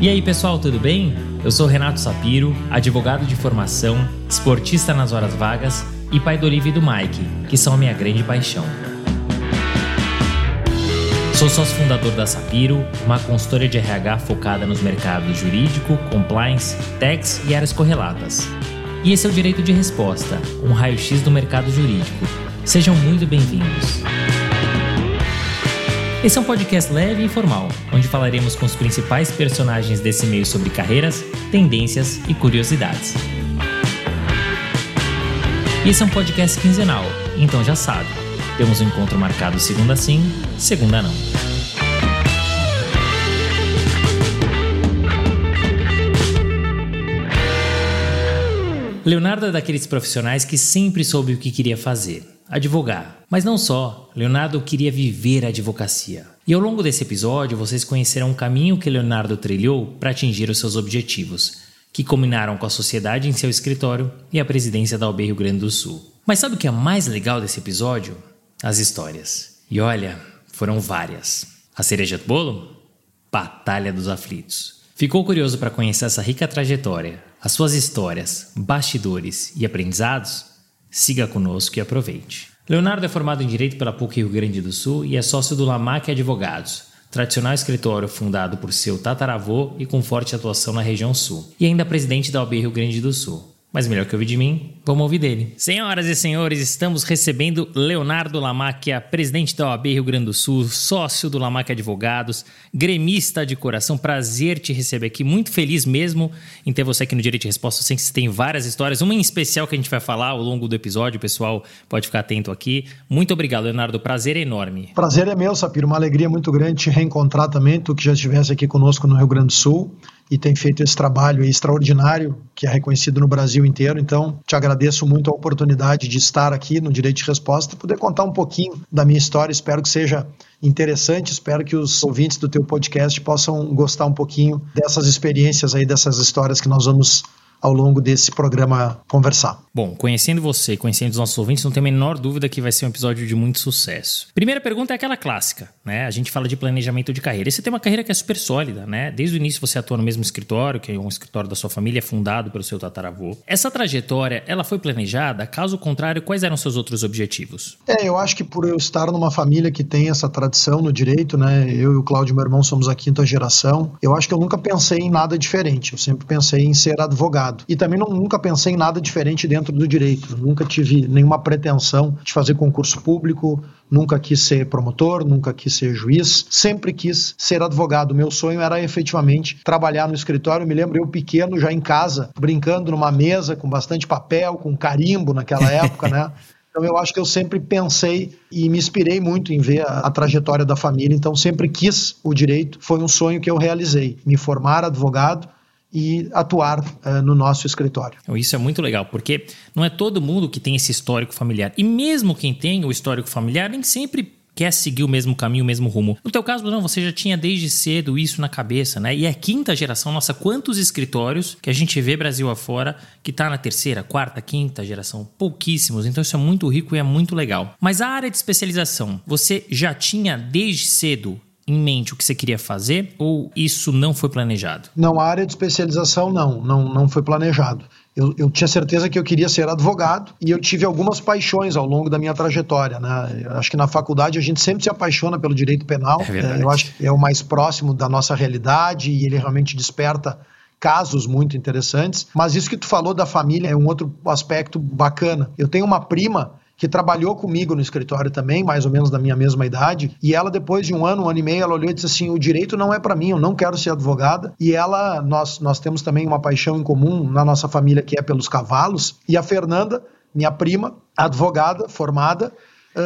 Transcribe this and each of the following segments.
E aí, pessoal, tudo bem? Eu sou Renato Sapiro, advogado de formação, esportista nas horas vagas e pai do Olivia e do Mike, que são a minha grande paixão. Sou sócio fundador da Sapiro, uma consultoria de RH focada nos mercados jurídico, compliance, tax e áreas correlatas. E esse é o Direito de Resposta, um raio-x do mercado jurídico. Sejam muito bem-vindos. Esse é um podcast leve e informal, onde falaremos com os principais personagens desse meio sobre carreiras, tendências e curiosidades. Esse é um podcast quinzenal, então já sabe, temos um encontro marcado segunda sim, segunda não. Leonardo é daqueles profissionais que sempre soube o que queria fazer advogar. Mas não só, Leonardo queria viver a advocacia. E ao longo desse episódio, vocês conhecerão o caminho que Leonardo trilhou para atingir os seus objetivos, que combinaram com a sociedade em seu escritório e a presidência da OAB Rio Grande do Sul. Mas sabe o que é mais legal desse episódio? As histórias. E olha, foram várias. A cereja do bolo? Batalha dos Aflitos. Ficou curioso para conhecer essa rica trajetória, as suas histórias, bastidores e aprendizados? Siga conosco e aproveite. Leonardo é formado em Direito pela PUC Rio Grande do Sul e é sócio do Lamac Advogados, tradicional escritório fundado por seu tataravô e com forte atuação na região sul, e ainda presidente da OAB Rio Grande do Sul. Mas melhor que ouvir de mim, vamos ouvir dele. Senhoras e senhores, estamos recebendo Leonardo Lamáquia, presidente da OAB Rio Grande do Sul, sócio do Lamáquia Advogados, gremista de coração. Prazer te receber aqui. Muito feliz mesmo em ter você aqui no Direito de Resposta. Eu sei que você tem várias histórias, uma em especial que a gente vai falar ao longo do episódio. O pessoal pode ficar atento aqui. Muito obrigado, Leonardo. Prazer é enorme. Prazer é meu, Sapiro. Uma alegria muito grande te reencontrar também. Tu que já estivesse aqui conosco no Rio Grande do Sul e tem feito esse trabalho extraordinário que é reconhecido no Brasil inteiro. Então, te agradeço muito a oportunidade de estar aqui no Direito de Resposta e poder contar um pouquinho da minha história. Espero que seja interessante, espero que os ouvintes do teu podcast possam gostar um pouquinho dessas experiências aí, dessas histórias que nós vamos ao longo desse programa conversar. Bom, conhecendo você, conhecendo os nossos ouvintes, não tenho a menor dúvida que vai ser um episódio de muito sucesso. Primeira pergunta é aquela clássica, né? A gente fala de planejamento de carreira. E você tem uma carreira que é super sólida, né? Desde o início você atua no mesmo escritório, que é um escritório da sua família, fundado pelo seu tataravô. Essa trajetória, ela foi planejada? Caso contrário, quais eram seus outros objetivos? É, eu acho que por eu estar numa família que tem essa tradição no direito, né? Eu e o Cláudio, meu irmão, somos a quinta geração. Eu acho que eu nunca pensei em nada diferente. Eu sempre pensei em ser advogado E também não, nunca pensei em nada diferente dentro do direito. Nunca tive nenhuma pretensão de fazer concurso público, nunca quis ser promotor, nunca quis ser juiz, sempre quis ser advogado. Meu sonho era efetivamente trabalhar no escritório. Eu me lembro eu pequeno, já em casa, brincando numa mesa com bastante papel, com carimbo naquela época, né? Então eu acho que eu sempre pensei e me inspirei muito em ver a, a, trajetória da família, então sempre quis o direito, foi um sonho que eu realizei, me formar advogado e atuar uh, no nosso escritório. Isso é muito legal, porque não é todo mundo que tem esse histórico familiar. E mesmo quem tem o histórico familiar, nem sempre quer seguir o mesmo caminho, o mesmo rumo. No teu caso, não, você já tinha desde cedo isso na cabeça, né? E é quinta geração, nossa, quantos escritórios que a gente vê Brasil afora que tá na terceira, quarta, quinta geração? Pouquíssimos. Então isso é muito rico e é muito legal. Mas a área de especialização, você já tinha desde cedo em mente o que você queria fazer ou isso não foi planejado? Não, a área de especialização não, não, não foi planejado. Eu, eu, tinha certeza que eu queria ser advogado e eu tive algumas paixões ao longo da minha trajetória. Né? Acho que na faculdade a gente sempre se apaixona pelo direito penal. É eu acho que é o mais próximo da nossa realidade e ele realmente desperta casos muito interessantes. Mas isso que tu falou da família é um outro aspecto bacana. Eu tenho uma prima que trabalhou comigo no escritório também, mais ou menos da minha mesma idade, e ela depois de um ano, um ano e meio, ela olhou e disse assim: "O direito não é para mim, eu não quero ser advogada". E ela nós nós temos também uma paixão em comum na nossa família que é pelos cavalos, e a Fernanda, minha prima, advogada formada,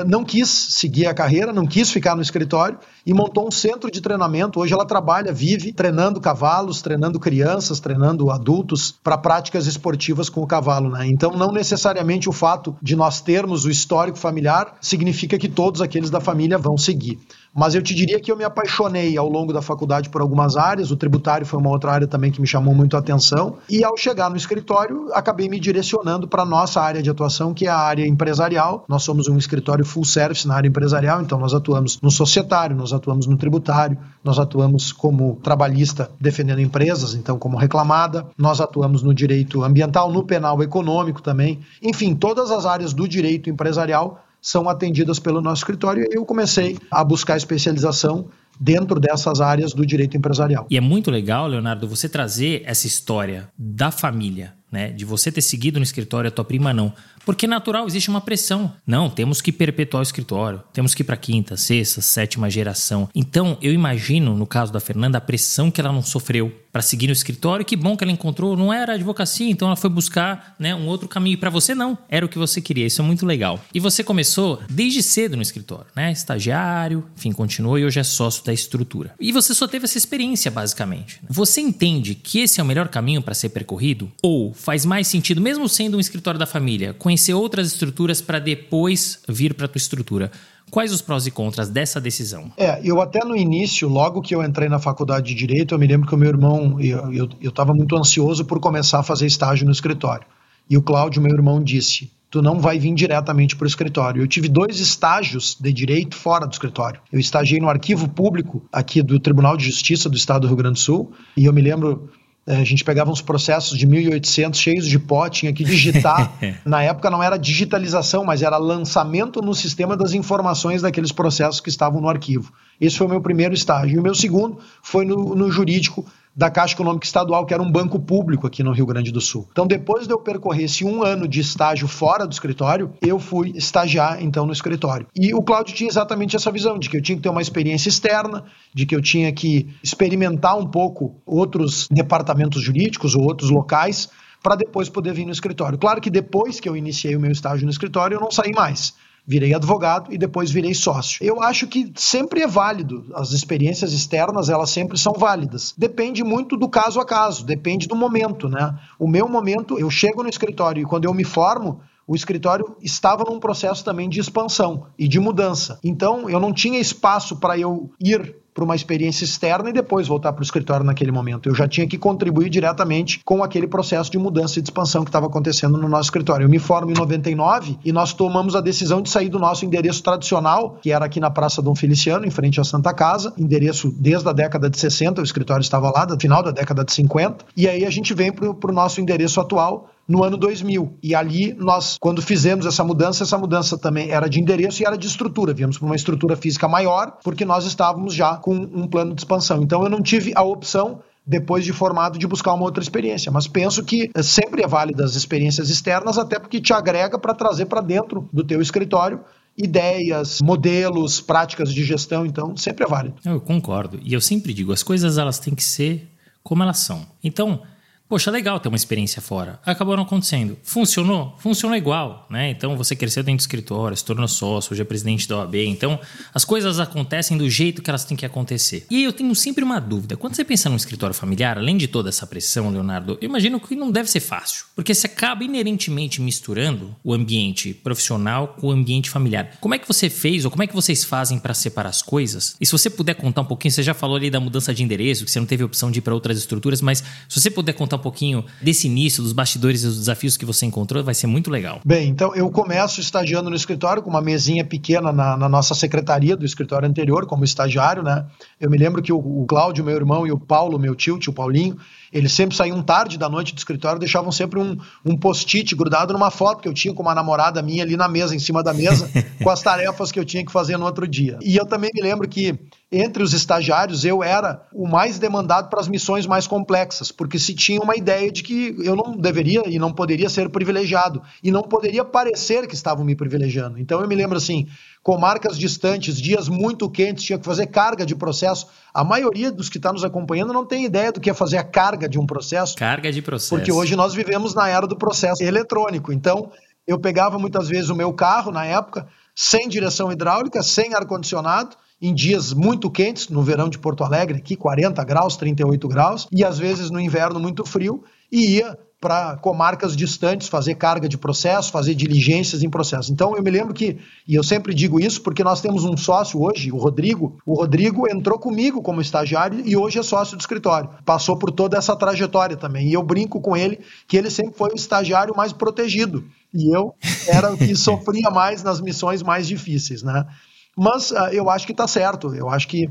não quis seguir a carreira, não quis ficar no escritório e montou um centro de treinamento. Hoje ela trabalha, vive treinando cavalos, treinando crianças, treinando adultos para práticas esportivas com o cavalo. Né? Então, não necessariamente o fato de nós termos o histórico familiar significa que todos aqueles da família vão seguir. Mas eu te diria que eu me apaixonei ao longo da faculdade por algumas áreas, o tributário foi uma outra área também que me chamou muito a atenção, e ao chegar no escritório, acabei me direcionando para a nossa área de atuação, que é a área empresarial. Nós somos um escritório full service na área empresarial, então nós atuamos no societário, nós atuamos no tributário, nós atuamos como trabalhista defendendo empresas, então como reclamada, nós atuamos no direito ambiental, no penal econômico também. Enfim, todas as áreas do direito empresarial são atendidas pelo nosso escritório e eu comecei a buscar especialização dentro dessas áreas do direito empresarial. E é muito legal, Leonardo, você trazer essa história da família, né? De você ter seguido no escritório, a tua prima não. Porque natural, existe uma pressão. Não, temos que perpetuar o escritório. Temos que ir para quinta, sexta, sétima geração. Então, eu imagino, no caso da Fernanda, a pressão que ela não sofreu para seguir no escritório. Que bom que ela encontrou, não era advocacia, então ela foi buscar né, um outro caminho. Para você, não. Era o que você queria. Isso é muito legal. E você começou desde cedo no escritório, né? Estagiário, enfim, continuou e hoje é sócio da estrutura. E você só teve essa experiência, basicamente. Você entende que esse é o melhor caminho para ser percorrido? Ou faz mais sentido, mesmo sendo um escritório da família, conhecer outras estruturas para depois vir para a tua estrutura? Quais os prós e contras dessa decisão? É, eu até no início, logo que eu entrei na faculdade de Direito, eu me lembro que o meu irmão, eu estava muito ansioso por começar a fazer estágio no escritório. E o Cláudio, meu irmão, disse: tu não vai vir diretamente para o escritório. Eu tive dois estágios de direito fora do escritório. Eu estagiei no arquivo público aqui do Tribunal de Justiça do Estado do Rio Grande do Sul, e eu me lembro a gente pegava uns processos de 1800 cheios de pó, tinha que digitar. Na época não era digitalização, mas era lançamento no sistema das informações daqueles processos que estavam no arquivo. Esse foi o meu primeiro estágio. E o meu segundo foi no, no jurídico da Caixa Econômica Estadual, que era um banco público aqui no Rio Grande do Sul. Então, depois de eu percorrer esse um ano de estágio fora do escritório, eu fui estagiar então no escritório. E o Cláudio tinha exatamente essa visão de que eu tinha que ter uma experiência externa, de que eu tinha que experimentar um pouco outros departamentos jurídicos ou outros locais para depois poder vir no escritório. Claro que depois que eu iniciei o meu estágio no escritório, eu não saí mais virei advogado e depois virei sócio. Eu acho que sempre é válido, as experiências externas, elas sempre são válidas. Depende muito do caso a caso, depende do momento, né? O meu momento, eu chego no escritório e quando eu me formo, o escritório estava num processo também de expansão e de mudança. Então, eu não tinha espaço para eu ir para uma experiência externa e depois voltar para o escritório naquele momento. Eu já tinha que contribuir diretamente com aquele processo de mudança e de expansão que estava acontecendo no nosso escritório. Eu me formo em 99 e nós tomamos a decisão de sair do nosso endereço tradicional, que era aqui na Praça Dom Feliciano, em frente à Santa Casa, endereço desde a década de 60, o escritório estava lá, no final da década de 50, e aí a gente vem para o nosso endereço atual, no ano 2000. E ali nós, quando fizemos essa mudança, essa mudança também era de endereço e era de estrutura. Viemos para uma estrutura física maior, porque nós estávamos já com um plano de expansão. Então eu não tive a opção depois de formado de buscar uma outra experiência, mas penso que sempre é válida as experiências externas, até porque te agrega para trazer para dentro do teu escritório ideias, modelos, práticas de gestão, então sempre é válido. Eu concordo. E eu sempre digo, as coisas elas têm que ser como elas são. Então, Poxa, legal ter uma experiência fora. Acabou não acontecendo. Funcionou? Funcionou igual, né? Então você cresceu dentro do escritório, se tornou sócio, hoje é presidente da OAB. Então as coisas acontecem do jeito que elas têm que acontecer. E eu tenho sempre uma dúvida. Quando você pensa num escritório familiar, além de toda essa pressão, Leonardo, eu imagino que não deve ser fácil. Porque você acaba inerentemente misturando o ambiente profissional com o ambiente familiar. Como é que você fez ou como é que vocês fazem para separar as coisas? E se você puder contar um pouquinho, você já falou ali da mudança de endereço, que você não teve opção de ir para outras estruturas, mas se você puder contar um pouquinho desse início, dos bastidores e dos desafios que você encontrou, vai ser muito legal. Bem, então eu começo estagiando no escritório com uma mesinha pequena na, na nossa secretaria do escritório anterior, como estagiário, né? Eu me lembro que o, o Cláudio, meu irmão, e o Paulo, meu tio, tio Paulinho, eles sempre saíam tarde da noite do escritório, deixavam sempre um, um post-it grudado numa foto que eu tinha com uma namorada minha ali na mesa, em cima da mesa, com as tarefas que eu tinha que fazer no outro dia. E eu também me lembro que entre os estagiários eu era o mais demandado para as missões mais complexas, porque se tinha uma ideia de que eu não deveria e não poderia ser privilegiado e não poderia parecer que estavam me privilegiando. Então eu me lembro assim, comarcas distantes, dias muito quentes, tinha que fazer carga de processo. A maioria dos que está nos acompanhando não tem ideia do que é fazer a carga de um processo. Carga de processo. Porque hoje nós vivemos na era do processo eletrônico. Então, eu pegava muitas vezes o meu carro na época, sem direção hidráulica, sem ar-condicionado, em dias muito quentes, no verão de Porto Alegre, aqui 40 graus, 38 graus, e às vezes no inverno muito frio, e ia para comarcas distantes fazer carga de processo, fazer diligências em processo. Então eu me lembro que, e eu sempre digo isso porque nós temos um sócio hoje, o Rodrigo. O Rodrigo entrou comigo como estagiário e hoje é sócio do escritório. Passou por toda essa trajetória também. E eu brinco com ele que ele sempre foi o estagiário mais protegido. E eu era o que sofria mais nas missões mais difíceis, né? Mas uh, eu acho que está certo. Eu acho que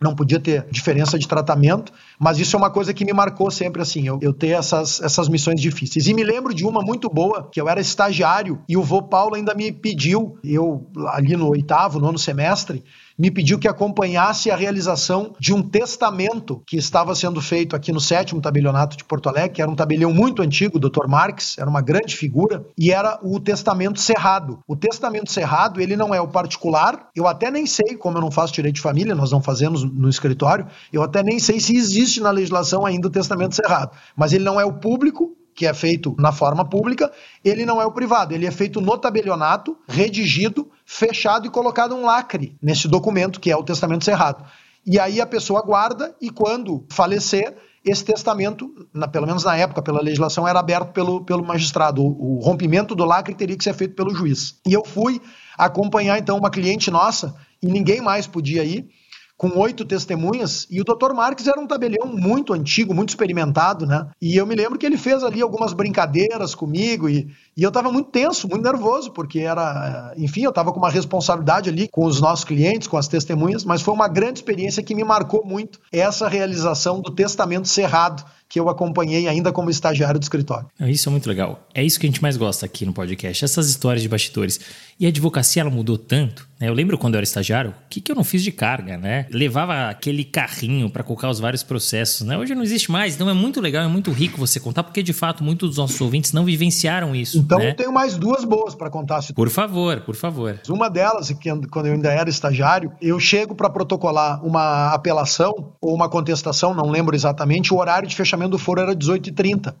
não podia ter diferença de tratamento, mas isso é uma coisa que me marcou sempre assim, eu, eu ter essas, essas missões difíceis. E me lembro de uma muito boa, que eu era estagiário e o vô Paulo ainda me pediu, eu ali no oitavo, nono semestre, me pediu que acompanhasse a realização de um testamento que estava sendo feito aqui no sétimo tabelionato de Porto Alegre, que era um tabelião muito antigo, o Dr. Marx, era uma grande figura, e era o testamento cerrado. O testamento cerrado, ele não é o particular, eu até nem sei, como eu não faço direito de família, nós não fazemos no escritório, eu até nem sei se existe na legislação ainda o testamento cerrado, mas ele não é o público, que é feito na forma pública, ele não é o privado, ele é feito no tabelionato, redigido, fechado e colocado um lacre nesse documento, que é o testamento cerrado. E aí a pessoa guarda e quando falecer, esse testamento, na, pelo menos na época, pela legislação, era aberto pelo, pelo magistrado. O, o rompimento do lacre teria que ser feito pelo juiz. E eu fui acompanhar então uma cliente nossa e ninguém mais podia ir com oito testemunhas, e o Dr. Marques era um tabelião muito antigo, muito experimentado, né? E eu me lembro que ele fez ali algumas brincadeiras comigo, e, e eu estava muito tenso, muito nervoso, porque era, eh, enfim, eu estava com uma responsabilidade ali com os nossos clientes, com as testemunhas, mas foi uma grande experiência que me marcou muito essa realização do testamento cerrado que eu acompanhei ainda como estagiário do escritório. Isso é muito legal. É isso que a gente mais gosta aqui no podcast, essas histórias de bastidores. E a advocacia ela mudou tanto. Né? Eu lembro quando eu era estagiário, o que, que eu não fiz de carga, né? Levava aquele carrinho para colocar os vários processos, né? Hoje não existe mais, então é muito legal, é muito rico você contar, porque de fato muitos dos nossos ouvintes não vivenciaram isso. Então né? eu tenho mais duas boas para contar. Por favor, por favor. Uma delas, que quando eu ainda era estagiário, eu chego para protocolar uma apelação ou uma contestação, não lembro exatamente, o horário de fechamento do foro era 18h30.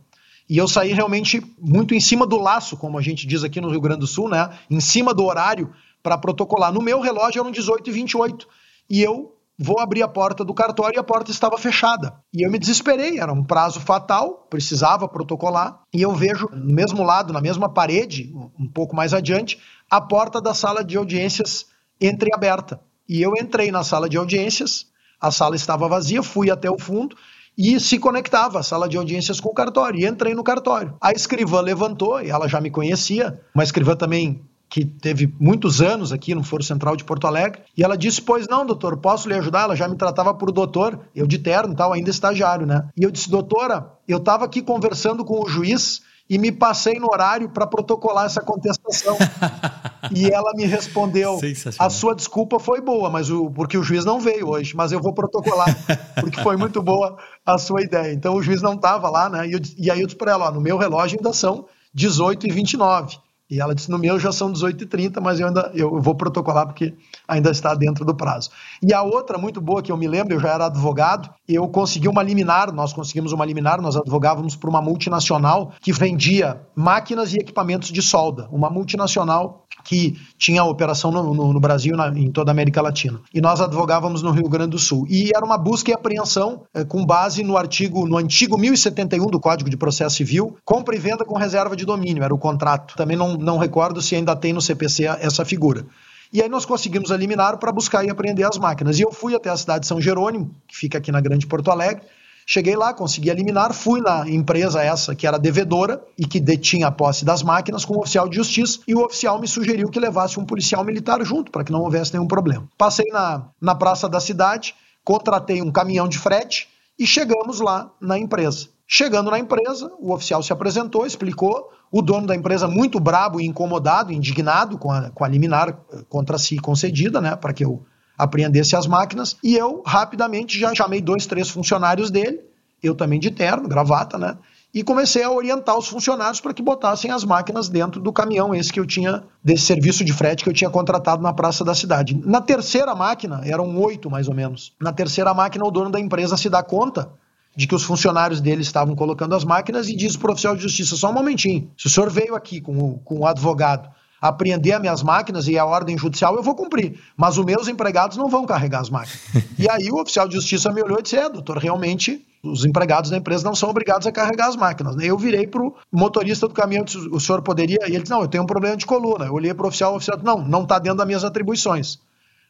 E eu saí realmente muito em cima do laço, como a gente diz aqui no Rio Grande do Sul, né? Em cima do horário para protocolar. No meu relógio eram 18 e 28 e eu vou abrir a porta do cartório e a porta estava fechada. E eu me desesperei, era um prazo fatal, precisava protocolar, e eu vejo no mesmo lado, na mesma parede, um pouco mais adiante, a porta da sala de audiências entreaberta. E eu entrei na sala de audiências, a sala estava vazia, fui até o fundo e se conectava a sala de audiências com o cartório. E entrei no cartório. A escrivã levantou, e ela já me conhecia, uma escrivã também que teve muitos anos aqui no Foro Central de Porto Alegre, e ela disse: Pois não, doutor, posso lhe ajudar? Ela já me tratava por doutor, eu de terno e tal, ainda estagiário, né? E eu disse: Doutora, eu estava aqui conversando com o juiz e me passei no horário para protocolar essa contestação. e ela me respondeu: a sua desculpa foi boa, mas o, porque o juiz não veio hoje, mas eu vou protocolar, porque foi muito boa a sua ideia. Então o juiz não estava lá, né? E, eu, e aí eu disse para ela: ó, no meu relógio ainda são 18 e 29. E ela disse: no meu já são 18h30, mas eu ainda eu vou protocolar porque ainda está dentro do prazo. E a outra muito boa que eu me lembro, eu já era advogado, eu consegui uma liminar, nós conseguimos uma liminar, nós advogávamos para uma multinacional que vendia máquinas e equipamentos de solda, uma multinacional que tinha operação no, no, no Brasil, na, em toda a América Latina. E nós advogávamos no Rio Grande do Sul. E era uma busca e apreensão é, com base no artigo, no antigo 1071 do Código de Processo Civil, compra e venda com reserva de domínio, era o contrato. Também não, não recordo se ainda tem no CPC essa figura. E aí nós conseguimos eliminar para buscar e apreender as máquinas. E eu fui até a cidade de São Jerônimo, que fica aqui na Grande Porto Alegre, Cheguei lá, consegui eliminar, fui na empresa essa que era devedora e que detinha a posse das máquinas com o um oficial de justiça e o oficial me sugeriu que levasse um policial militar junto para que não houvesse nenhum problema. Passei na, na praça da cidade, contratei um caminhão de frete e chegamos lá na empresa. Chegando na empresa, o oficial se apresentou, explicou. O dono da empresa, muito brabo e incomodado, indignado com a, com a liminar contra si concedida, né, para que eu apreendesse as máquinas, e eu rapidamente já chamei dois, três funcionários dele, eu também de terno, gravata, né? E comecei a orientar os funcionários para que botassem as máquinas dentro do caminhão, esse que eu tinha, desse serviço de frete que eu tinha contratado na praça da cidade. Na terceira máquina, eram oito mais ou menos, na terceira máquina o dono da empresa se dá conta de que os funcionários dele estavam colocando as máquinas e diz o oficial de justiça: só um momentinho, se o senhor veio aqui com o, com o advogado apreender as minhas máquinas e a ordem judicial, eu vou cumprir. Mas os meus empregados não vão carregar as máquinas. e aí o oficial de justiça me olhou e disse: é, doutor, realmente os empregados da empresa não são obrigados a carregar as máquinas. Eu virei para o motorista do caminhão, disse, o senhor poderia? E ele disse, não, eu tenho um problema de coluna. Eu olhei para o oficial, o oficial disse, não, não está dentro das minhas atribuições.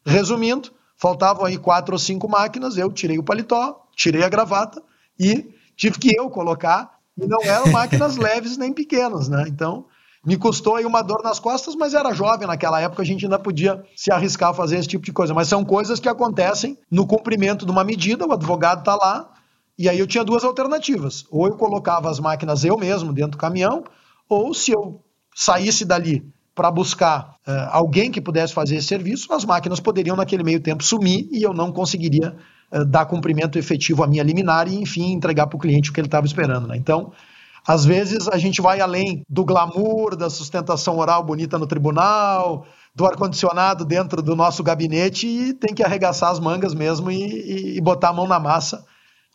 Resumindo, faltavam aí quatro ou cinco máquinas, eu tirei o paletó, tirei a gravata e tive que eu colocar, e não eram máquinas leves nem pequenas, né? Então, me custou aí uma dor nas costas, mas era jovem naquela época, a gente ainda podia se arriscar a fazer esse tipo de coisa. Mas são coisas que acontecem no cumprimento de uma medida, o advogado está lá, e aí eu tinha duas alternativas. Ou eu colocava as máquinas eu mesmo dentro do caminhão, ou se eu saísse dali para buscar uh, alguém que pudesse fazer esse serviço, as máquinas poderiam naquele meio tempo sumir e eu não conseguiria uh, dar cumprimento efetivo à minha liminar e, enfim, entregar para o cliente o que ele estava esperando. Né? Então, às vezes a gente vai além do glamour, da sustentação oral bonita no tribunal, do ar-condicionado dentro do nosso gabinete e tem que arregaçar as mangas mesmo e, e, e botar a mão na massa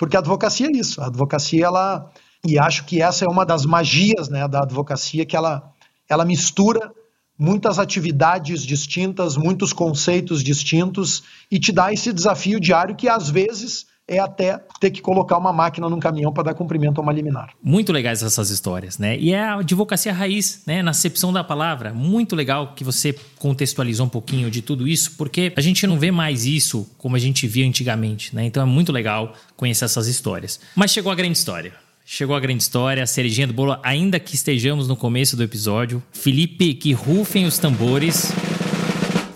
porque a advocacia é isso. A advocacia, ela. E acho que essa é uma das magias né, da advocacia, que ela, ela mistura muitas atividades distintas, muitos conceitos distintos e te dá esse desafio diário que às vezes é até ter que colocar uma máquina num caminhão para dar cumprimento a uma liminar. Muito legais essas histórias, né? E é a advocacia raiz, né? Na acepção da palavra. Muito legal que você contextualizou um pouquinho de tudo isso, porque a gente não vê mais isso como a gente via antigamente, né? Então é muito legal conhecer essas histórias. Mas chegou a grande história. Chegou a grande história, a cerejinha do bolo, ainda que estejamos no começo do episódio. Felipe, que rufem os tambores.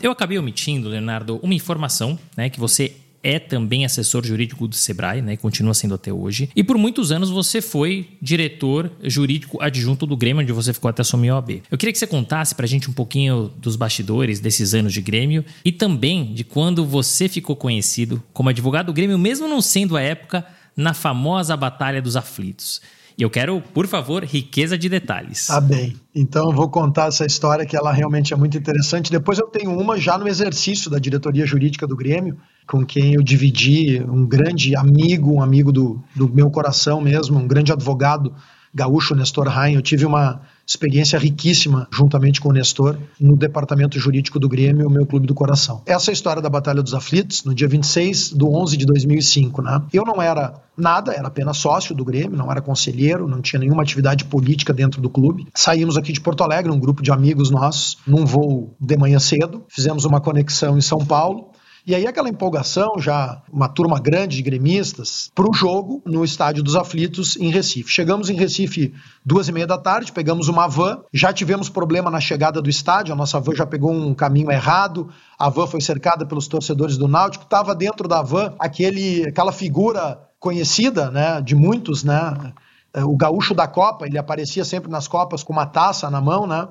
Eu acabei omitindo, Leonardo, uma informação, né, que você é também assessor jurídico do Sebrae, né? Continua sendo até hoje. E por muitos anos você foi diretor jurídico adjunto do Grêmio, onde você ficou até assumir a OAB. Eu queria que você contasse pra gente um pouquinho dos bastidores desses anos de Grêmio e também de quando você ficou conhecido como advogado do Grêmio, mesmo não sendo a época na famosa Batalha dos Aflitos. E eu quero, por favor, riqueza de detalhes. Tá bem. Então eu vou contar essa história que ela realmente é muito interessante. Depois eu tenho uma já no exercício da diretoria jurídica do Grêmio, com quem eu dividi um grande amigo, um amigo do, do meu coração mesmo, um grande advogado gaúcho, Nestor Rain. Eu tive uma experiência riquíssima juntamente com o Nestor no departamento jurídico do Grêmio, o meu clube do coração. Essa é a história da Batalha dos Aflitos, no dia 26 do 11 de 2005, né? Eu não era nada, era apenas sócio do Grêmio, não era conselheiro, não tinha nenhuma atividade política dentro do clube. Saímos aqui de Porto Alegre, um grupo de amigos nossos, num voo de manhã cedo, fizemos uma conexão em São Paulo e aí aquela empolgação, já uma turma grande de gremistas, para o jogo no Estádio dos Aflitos em Recife. Chegamos em Recife duas e meia da tarde, pegamos uma van, já tivemos problema na chegada do estádio, a nossa van já pegou um caminho errado, a van foi cercada pelos torcedores do Náutico, estava dentro da van aquele, aquela figura conhecida, né, de muitos, né, o gaúcho da Copa, ele aparecia sempre nas Copas com uma taça na mão, né,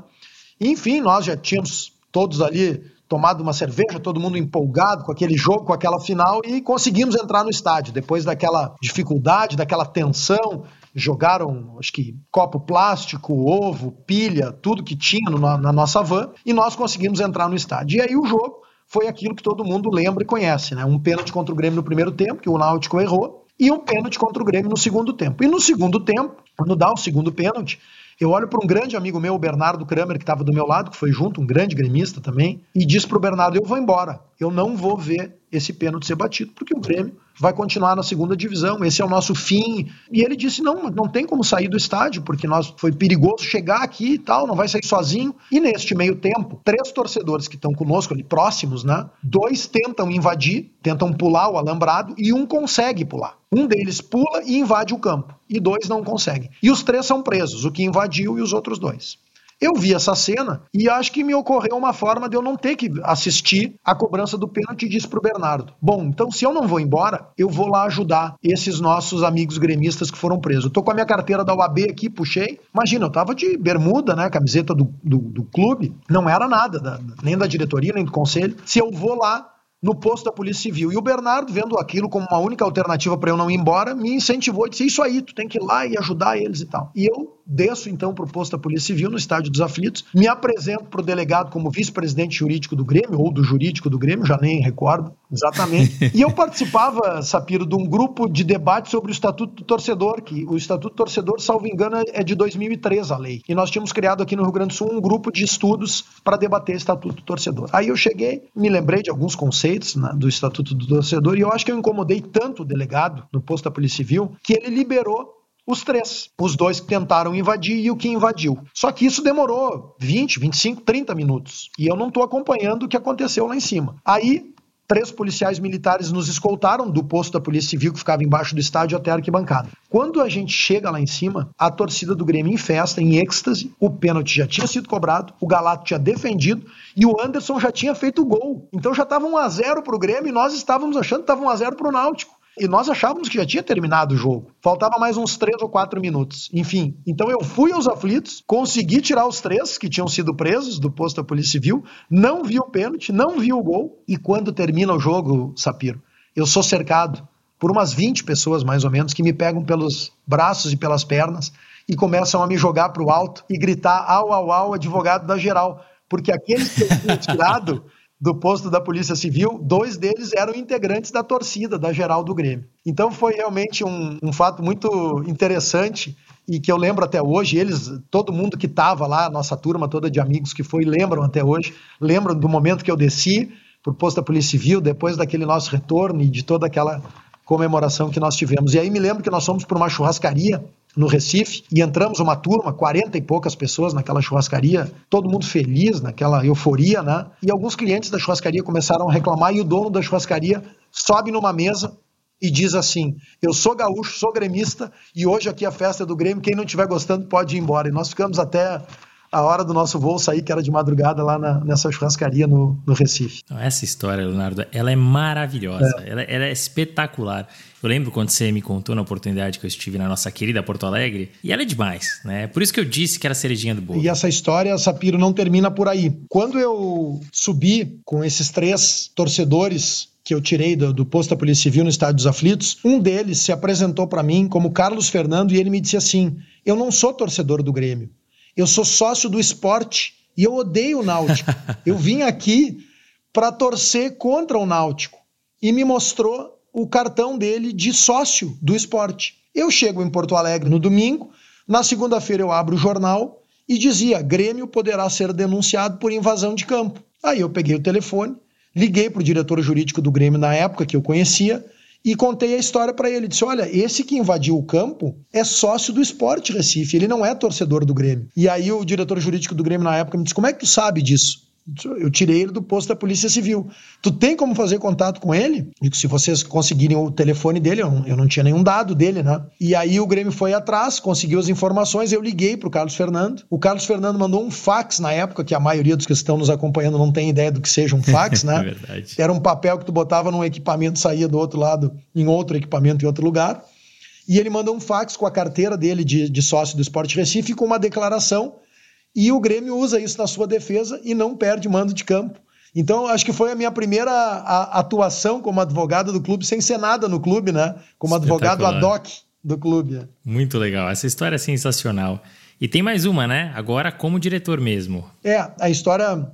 enfim, nós já tínhamos todos ali tomado uma cerveja, todo mundo empolgado com aquele jogo, com aquela final e conseguimos entrar no estádio. Depois daquela dificuldade, daquela tensão, jogaram, acho que, copo plástico, ovo, pilha, tudo que tinha no, na nossa van e nós conseguimos entrar no estádio. E aí o jogo foi aquilo que todo mundo lembra e conhece, né? Um pênalti contra o Grêmio no primeiro tempo, que o Náutico errou, e um pênalti contra o Grêmio no segundo tempo. E no segundo tempo, quando dá o segundo pênalti, eu olho para um grande amigo meu, o Bernardo Kramer, que estava do meu lado, que foi junto, um grande gremista também, e diz para o Bernardo: Eu vou embora, eu não vou ver esse pênalti ser batido, porque o Grêmio vai continuar na segunda divisão, esse é o nosso fim. E ele disse: não, não tem como sair do estádio, porque nós foi perigoso chegar aqui e tal, não vai sair sozinho. E neste meio tempo, três torcedores que estão conosco ali próximos, né? Dois tentam invadir, tentam pular o alambrado e um consegue pular. Um deles pula e invade o campo, e dois não conseguem. E os três são presos, o que invadiu e os outros dois. Eu vi essa cena e acho que me ocorreu uma forma de eu não ter que assistir a cobrança do pênalti e disse pro Bernardo: Bom, então se eu não vou embora, eu vou lá ajudar esses nossos amigos gremistas que foram presos. Eu tô com a minha carteira da UAB aqui, puxei. Imagina, eu tava de bermuda, né? Camiseta do, do, do clube, não era nada, da, nem da diretoria, nem do conselho. Se eu vou lá, no posto da Polícia Civil. E o Bernardo, vendo aquilo como uma única alternativa para eu não ir embora, me incentivou e disse: Isso aí, tu tem que ir lá e ajudar eles e tal. E eu desço então para o posto da Polícia Civil no Estádio dos Aflitos, me apresento para o delegado como vice-presidente jurídico do Grêmio, ou do jurídico do Grêmio, já nem recordo exatamente. e eu participava, Sapiro, de um grupo de debate sobre o Estatuto do Torcedor, que o Estatuto do Torcedor, salvo engano, é de 2003 a lei. E nós tínhamos criado aqui no Rio Grande do Sul um grupo de estudos para debater o Estatuto do Torcedor. Aí eu cheguei, me lembrei de alguns conceitos né, do Estatuto do Torcedor, e eu acho que eu incomodei tanto o delegado no posto da Polícia Civil que ele liberou os três. Os dois que tentaram invadir e o que invadiu. Só que isso demorou 20, 25, 30 minutos. E eu não estou acompanhando o que aconteceu lá em cima. Aí. Três policiais militares nos escoltaram do posto da Polícia Civil que ficava embaixo do estádio até a arquibancada. Quando a gente chega lá em cima, a torcida do Grêmio em festa, em êxtase, o pênalti já tinha sido cobrado, o Galato tinha defendido e o Anderson já tinha feito o gol. Então já estava 1 a 0 para o Grêmio e nós estávamos achando que estava 1 a 0 para o Náutico. E nós achávamos que já tinha terminado o jogo. Faltava mais uns três ou quatro minutos. Enfim, então eu fui aos aflitos, consegui tirar os três que tinham sido presos do posto da Polícia Civil, não vi o pênalti, não vi o gol. E quando termina o jogo, Sapiro, eu sou cercado por umas 20 pessoas, mais ou menos, que me pegam pelos braços e pelas pernas e começam a me jogar para o alto e gritar: au, au, au, advogado da geral. Porque aqueles que eu tinha tirado do posto da Polícia Civil, dois deles eram integrantes da torcida, da geral do Grêmio. Então foi realmente um, um fato muito interessante e que eu lembro até hoje, eles, todo mundo que estava lá, nossa turma toda de amigos que foi, lembram até hoje, lembram do momento que eu desci para o posto da Polícia Civil, depois daquele nosso retorno e de toda aquela comemoração que nós tivemos. E aí me lembro que nós fomos para uma churrascaria no Recife e entramos uma turma, 40 e poucas pessoas naquela churrascaria, todo mundo feliz, naquela euforia, né? E alguns clientes da churrascaria começaram a reclamar e o dono da churrascaria sobe numa mesa e diz assim: Eu sou gaúcho, sou gremista e hoje aqui é a festa do Grêmio, quem não estiver gostando pode ir embora. E nós ficamos até a hora do nosso voo sair, que era de madrugada, lá na, nessa churrascaria no, no Recife. Essa história, Leonardo, ela é maravilhosa, é. Ela, ela, é espetacular. Eu lembro quando você me contou na oportunidade que eu estive na nossa querida Porto Alegre, e ela é demais, né? Por isso que eu disse que era cerejinha do bolo. E essa história, Sapiro, não termina por aí. Quando eu subi com esses três torcedores que eu tirei do, do, posto da Polícia Civil no Estádio dos Aflitos, um deles se apresentou para mim como Carlos Fernando e ele me disse assim: Eu não sou torcedor do Grêmio. Eu sou sócio do esporte e eu odeio o Náutico. eu vim aqui para torcer contra o Náutico e me mostrou o cartão dele de sócio do esporte. Eu chego em Porto Alegre no domingo, na segunda-feira eu abro o jornal e dizia: Grêmio poderá ser denunciado por invasão de campo. Aí eu peguei o telefone, liguei para o diretor jurídico do Grêmio na época que eu conhecia e contei a história para ele. Disse: Olha, esse que invadiu o campo é sócio do Esporte Recife, ele não é torcedor do Grêmio. E aí o diretor jurídico do Grêmio na época me disse: Como é que tu sabe disso? Eu tirei ele do posto da Polícia Civil. Tu tem como fazer contato com ele? E se vocês conseguirem o telefone dele, eu não, eu não, tinha nenhum dado dele, né? E aí o Grêmio foi atrás, conseguiu as informações, eu liguei para o Carlos Fernando. O Carlos Fernando mandou um fax na época, que a maioria dos que estão nos acompanhando não tem ideia do que seja um fax, né? é verdade. Era um papel que tu botava num equipamento, saía do outro lado em outro equipamento em outro lugar. E ele mandou um fax com a carteira dele de, de sócio do Esporte Recife com uma declaração e o Grêmio usa isso na sua defesa e não perde mando de campo. Então, acho que foi a minha primeira atuação como advogado do clube, sem ser nada no clube, né? Como advogado ad hoc do clube. Muito legal. Essa história é sensacional. E tem mais uma, né? Agora como diretor mesmo. É, a história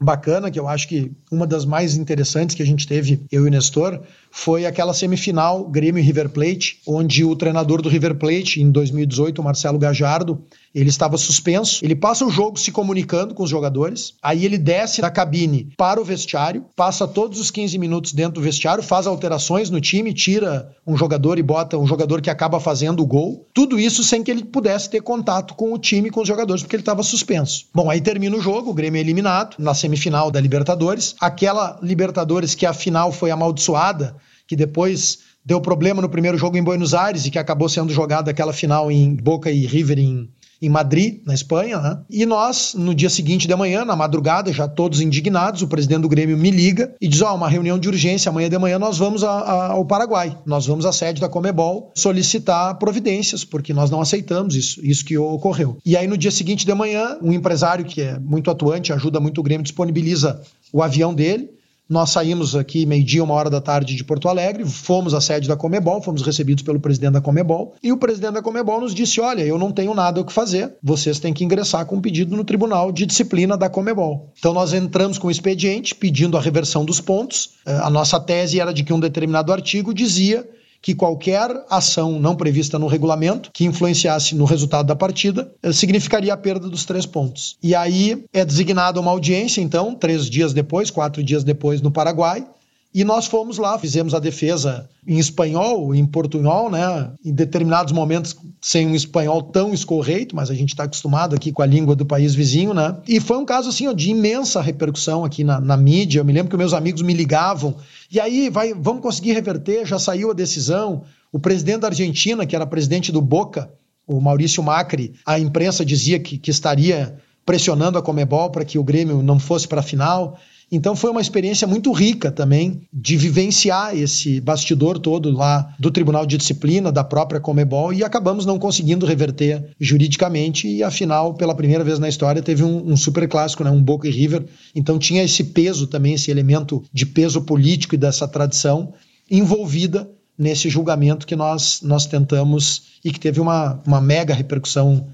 bacana, que eu acho que uma das mais interessantes que a gente teve, eu e o Nestor, foi aquela semifinal Grêmio e River Plate, onde o treinador do River Plate, em 2018, o Marcelo Gajardo, ele estava suspenso. Ele passa o jogo se comunicando com os jogadores. Aí ele desce da cabine para o vestiário, passa todos os 15 minutos dentro do vestiário, faz alterações no time, tira um jogador e bota um jogador que acaba fazendo o gol. Tudo isso sem que ele pudesse ter contato com o time, com os jogadores, porque ele estava suspenso. Bom, aí termina o jogo, o Grêmio é eliminado na semifinal da Libertadores. Aquela Libertadores que a final foi amaldiçoada, que depois deu problema no primeiro jogo em Buenos Aires e que acabou sendo jogada aquela final em Boca e River em em Madrid, na Espanha, né? E nós, no dia seguinte de manhã, na madrugada, já todos indignados, o presidente do Grêmio me liga e diz: Ó, oh, uma reunião de urgência, amanhã de manhã nós vamos a, a, ao Paraguai, nós vamos à sede da Comebol solicitar providências, porque nós não aceitamos isso, isso que ocorreu. E aí, no dia seguinte de manhã, um empresário que é muito atuante, ajuda muito o Grêmio, disponibiliza o avião dele nós saímos aqui meio-dia, uma hora da tarde de Porto Alegre, fomos à sede da Comebol, fomos recebidos pelo presidente da Comebol, e o presidente da Comebol nos disse: Olha, eu não tenho nada o que fazer, vocês têm que ingressar com um pedido no Tribunal de Disciplina da Comebol. Então nós entramos com o expediente pedindo a reversão dos pontos. Eh, a nossa tese era de que um determinado artigo dizia que qualquer ação não prevista no regulamento que influenciasse no resultado da partida eh, significaria a perda dos três pontos. E aí é designada uma audiência, então, três dias depois, quatro dias depois, no Paraguai, e nós fomos lá, fizemos a defesa em espanhol, em portunhol, né? Em determinados momentos sem um espanhol tão escorreito, mas a gente está acostumado aqui com a língua do país vizinho, né? E foi um caso assim ó, de imensa repercussão aqui na, na mídia. Eu me lembro que meus amigos me ligavam e aí vai, vamos conseguir reverter. Já saiu a decisão. O presidente da Argentina, que era presidente do Boca, o Maurício Macri, a imprensa dizia que, que estaria pressionando a Comebol para que o Grêmio não fosse para a final. Então foi uma experiência muito rica também de vivenciar esse bastidor todo lá do Tribunal de Disciplina, da própria Comebol, e acabamos não conseguindo reverter juridicamente, e afinal, pela primeira vez na história, teve um, um super clássico, né? um Boca e River. Então tinha esse peso também, esse elemento de peso político e dessa tradição envolvida nesse julgamento que nós, nós tentamos e que teve uma, uma mega repercussão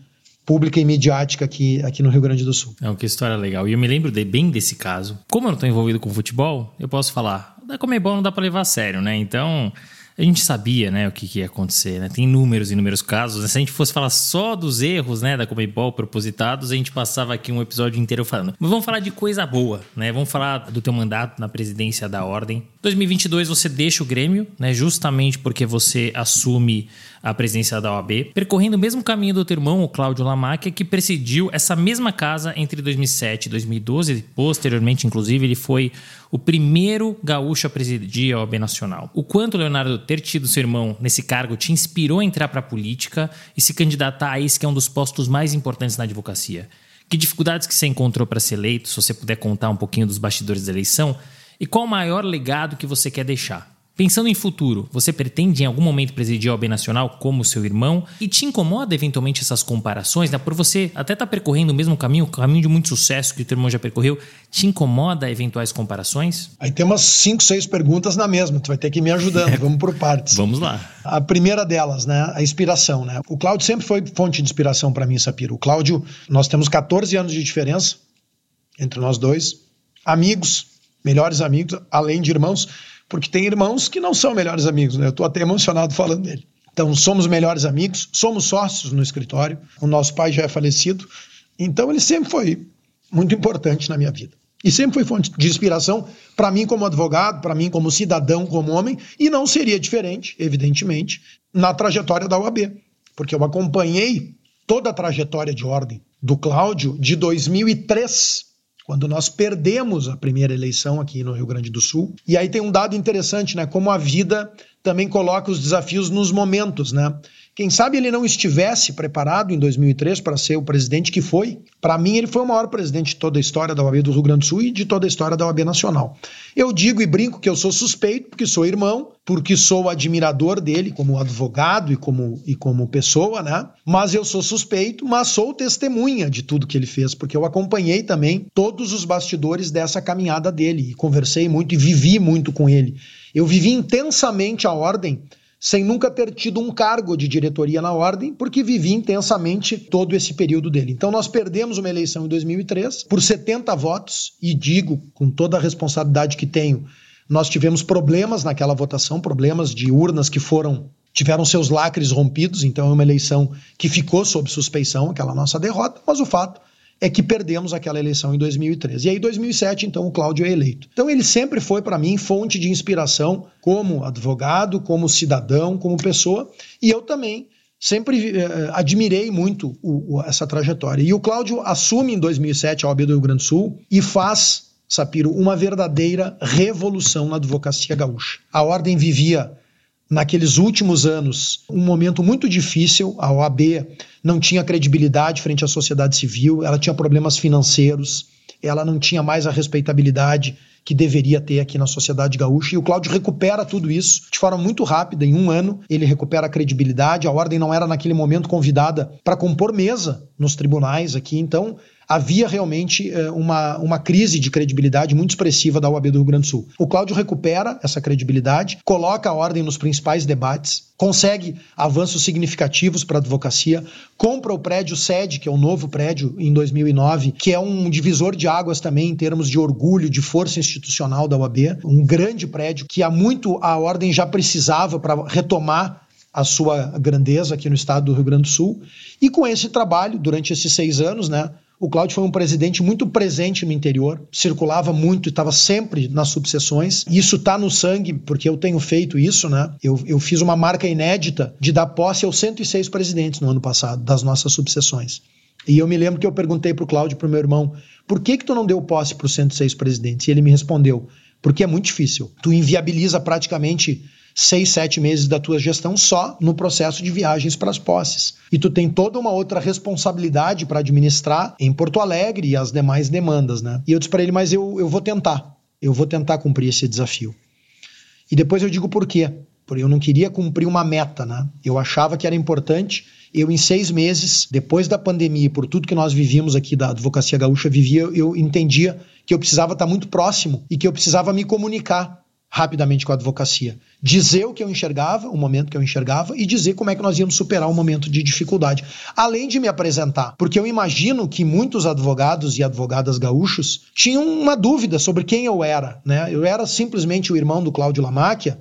pública e midiática aqui, aqui no Rio Grande do Sul. É uma história legal. E eu me lembro de, bem desse caso. Como eu não estou envolvido com futebol, eu posso falar, da Comebol não dá para levar a sério, né? Então, a gente sabia, né, o que, que ia acontecer, né? Tem inúmeros e inúmeros casos. Né? Se a gente fosse falar só dos erros, né, da Comebol propositados, a gente passava aqui um episódio inteiro falando. Mas vamos falar de coisa boa, né? Vamos falar do teu mandato na presidência da Ordem. 2022 você deixa o Grêmio, né, justamente porque você assume a presidência da OAB, percorrendo o mesmo caminho do teu irmão, o Cláudio Lamáquia, que presidiu essa mesma casa entre 2007 e 2012. Posteriormente, inclusive, ele foi o primeiro gaúcho a presidir a OAB Nacional. O quanto, Leonardo, ter tido seu irmão nesse cargo te inspirou a entrar para a política e se candidatar a esse que é um dos postos mais importantes na advocacia? Que dificuldades que você encontrou para ser eleito, se você puder contar um pouquinho dos bastidores da eleição, e qual o maior legado que você quer deixar? Pensando em futuro, você pretende em algum momento presidir a OAB Nacional como seu irmão? E te incomoda eventualmente essas comparações, né? Por você até estar tá percorrendo o mesmo caminho, o caminho de muito sucesso que o teu irmão já percorreu, te incomoda eventuais comparações? Aí tem umas 5, 6 perguntas na mesma, tu vai ter que ir me ajudando, vamos por partes. vamos lá. A primeira delas, né, a inspiração, né? O Cláudio sempre foi fonte de inspiração para mim, Sapiro. O Cláudio, nós temos 14 anos de diferença entre nós dois, amigos, melhores amigos, além de irmãos porque tem irmãos que não são melhores amigos, né? Eu estou até emocionado falando dele. Então, somos melhores amigos, somos sócios no escritório, o nosso pai já é falecido, então ele sempre foi muito importante na minha vida. E sempre foi fonte de inspiração para mim como advogado, para mim como cidadão, como homem, e não seria diferente, evidentemente, na trajetória da UAB, porque eu acompanhei toda a trajetória de ordem do Cláudio de 2003 quando nós perdemos a primeira eleição aqui no Rio Grande do Sul. E aí tem um dado interessante, né? Como a vida também coloca os desafios nos momentos, né? Quem sabe ele não estivesse preparado em 2003 para ser o presidente que foi. Para mim, ele foi o maior presidente de toda a história da OAB do Rio Grande do Sul e de toda a história da OAB Nacional. Eu digo e brinco que eu sou suspeito, porque sou irmão, porque sou admirador dele como advogado e como, e como pessoa, né? Mas eu sou suspeito, mas sou testemunha de tudo que ele fez, porque eu acompanhei também todos os bastidores dessa caminhada dele e conversei muito e vivi muito com ele. Eu vivi intensamente a ordem sem nunca ter tido um cargo de diretoria na ordem, porque vivi intensamente todo esse período dele. Então nós perdemos uma eleição em 2003 por 70 votos e digo com toda a responsabilidade que tenho, nós tivemos problemas naquela votação, problemas de urnas que foram tiveram seus lacres rompidos, então é uma eleição que ficou sob suspeição, aquela nossa derrota, mas o fato é que perdemos aquela eleição em 2013. E aí, em 2007, então, o Cláudio é eleito. Então, ele sempre foi, para mim, fonte de inspiração como advogado, como cidadão, como pessoa. E eu também sempre eh, admirei muito o, o, essa trajetória. E o Cláudio assume em 2007 a OAB do Rio Grande do Sul e faz, Sapiro, uma verdadeira revolução na advocacia gaúcha. A ordem vivia naqueles últimos anos um momento muito difícil. A OAB não tinha credibilidade frente à sociedade civil, ela tinha problemas financeiros, ela não tinha mais a respeitabilidade que deveria ter aqui na sociedade gaúcha. E o Cláudio recupera tudo isso de forma muito rápida, em um ano. Ele recupera a credibilidade. A ordem não era naquele momento convidada para compor mesa nos tribunais aqui. Então, havia realmente eh, uma, uma crise de credibilidade muito expressiva da UAB do Rio Grande do Sul. O Cláudio recupera essa credibilidade, coloca a ordem nos principais debates, consegue avanços significativos para a advocacia, compra o prédio sede, que é o novo prédio em 2009, que é um divisor de águas também em termos de orgulho, de força institucional da UAB, um grande prédio que há muito a ordem já precisava para retomar a sua grandeza aqui no estado do Rio Grande do Sul. E com esse trabalho, durante esses seis anos, né, o Cláudio foi um presidente muito presente no interior, circulava muito, estava sempre nas subseções. Isso está no sangue, porque eu tenho feito isso, né? Eu, eu fiz uma marca inédita de dar posse aos 106 presidentes no ano passado, das nossas subseções. E eu me lembro que eu perguntei para o Cláudio, para o meu irmão, por que, que tu não deu posse para os 106 presidentes? E ele me respondeu, porque é muito difícil. Tu inviabiliza praticamente seis, sete meses da tua gestão só no processo de viagens para as posses. E tu tem toda uma outra responsabilidade para administrar em Porto Alegre e as demais demandas, né? E eu disse para ele, mas eu, eu vou tentar. Eu vou tentar cumprir esse desafio. E depois eu digo por quê. Porque eu não queria cumprir uma meta, né? Eu achava que era importante. Eu, em seis meses, depois da pandemia, por tudo que nós vivíamos aqui da Advocacia Gaúcha, vivia, eu entendia que eu precisava estar muito próximo e que eu precisava me comunicar rapidamente com a advocacia. Dizer o que eu enxergava, o momento que eu enxergava, e dizer como é que nós íamos superar o momento de dificuldade. Além de me apresentar, porque eu imagino que muitos advogados e advogadas gaúchos tinham uma dúvida sobre quem eu era. Né? Eu era simplesmente o irmão do Cláudio Lamáquia,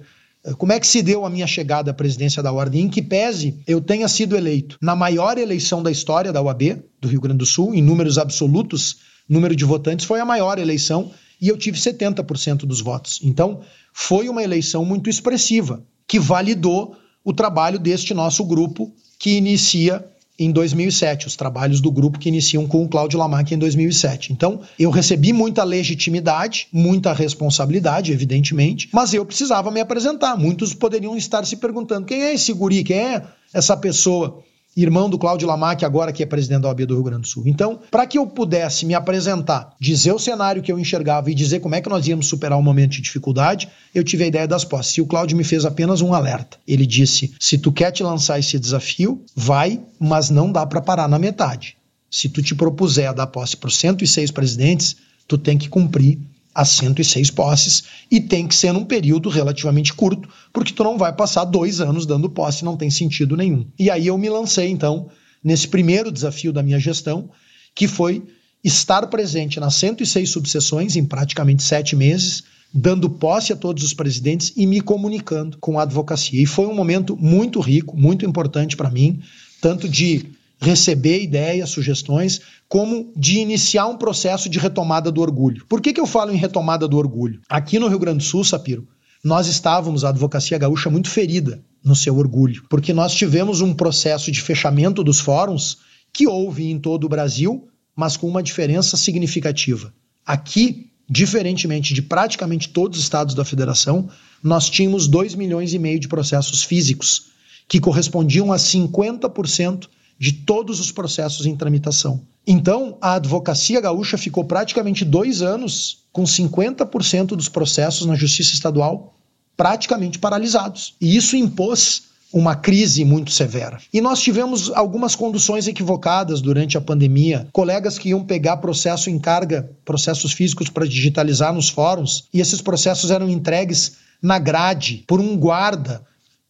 como é que se deu a minha chegada à presidência da Ordem? Em que pese eu tenha sido eleito na maior eleição da história da UAB, do Rio Grande do Sul, em números absolutos, número de votantes, foi a maior eleição e eu tive 70% dos votos. Então, foi uma eleição muito expressiva, que validou o trabalho deste nosso grupo que inicia em 2007, os trabalhos do grupo que iniciam com o Cláudio Lamac em 2007. Então, eu recebi muita legitimidade, muita responsabilidade, evidentemente, mas eu precisava me apresentar. Muitos poderiam estar se perguntando: quem é esse guri? Quem é essa pessoa? Irmão do Cláudio Lamac, agora que é presidente da OAB do Rio Grande do Sul. Então, para que eu pudesse me apresentar, dizer o cenário que eu enxergava e dizer como é que nós íamos superar um momento de dificuldade, eu tive a ideia das posses. E o Cláudio me fez apenas um alerta. Ele disse: se tu quer te lançar esse desafio, vai, mas não dá para parar na metade. Se tu te propuser a dar posse para os 106 presidentes, tu tem que cumprir as 106 posses e tem que ser num período relativamente curto, porque tu não vai passar dois anos dando posse, não tem sentido nenhum. E aí eu me lancei, então, nesse primeiro desafio da minha gestão, que foi estar presente nas 106 subseções em praticamente sete meses, dando posse a todos os presidentes e me comunicando com a advocacia. E foi um momento muito rico, muito importante para mim, tanto de receber ideias, sugestões, como de iniciar um processo de retomada do orgulho. Por que, que eu falo em retomada do orgulho? Aqui no Rio Grande do Sul, Sapiro, nós estávamos, a advocacia gaúcha, muito ferida no seu orgulho, porque nós tivemos um processo de fechamento dos fóruns que houve em todo o Brasil, mas com uma diferença significativa. Aqui, diferentemente de praticamente todos os estados da federação, nós tínhamos 2 milhões e meio de processos físicos, que correspondiam a 50% de todos os processos em tramitação. Então, a advocacia gaúcha ficou praticamente dois anos com 50% dos processos na Justiça Estadual praticamente paralisados. E isso impôs uma crise muito severa. E nós tivemos algumas conduções equivocadas durante a pandemia, colegas que iam pegar processo em carga, processos físicos para digitalizar nos fóruns, e esses processos eram entregues na grade por um guarda,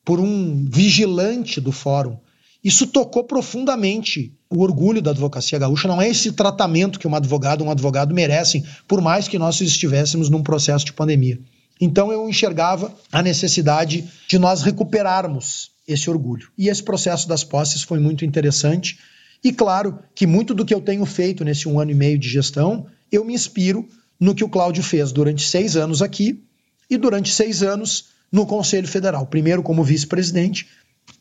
por um vigilante do fórum. Isso tocou profundamente o orgulho da advocacia gaúcha. Não é esse tratamento que um advogado um advogado merecem, por mais que nós estivéssemos num processo de pandemia. Então eu enxergava a necessidade de nós recuperarmos esse orgulho. E esse processo das posses foi muito interessante. E claro que muito do que eu tenho feito nesse um ano e meio de gestão, eu me inspiro no que o Cláudio fez durante seis anos aqui e durante seis anos no Conselho Federal. Primeiro como vice-presidente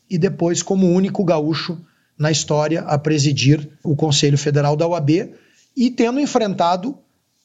e depois como único gaúcho na história a presidir o Conselho Federal da UAB e tendo enfrentado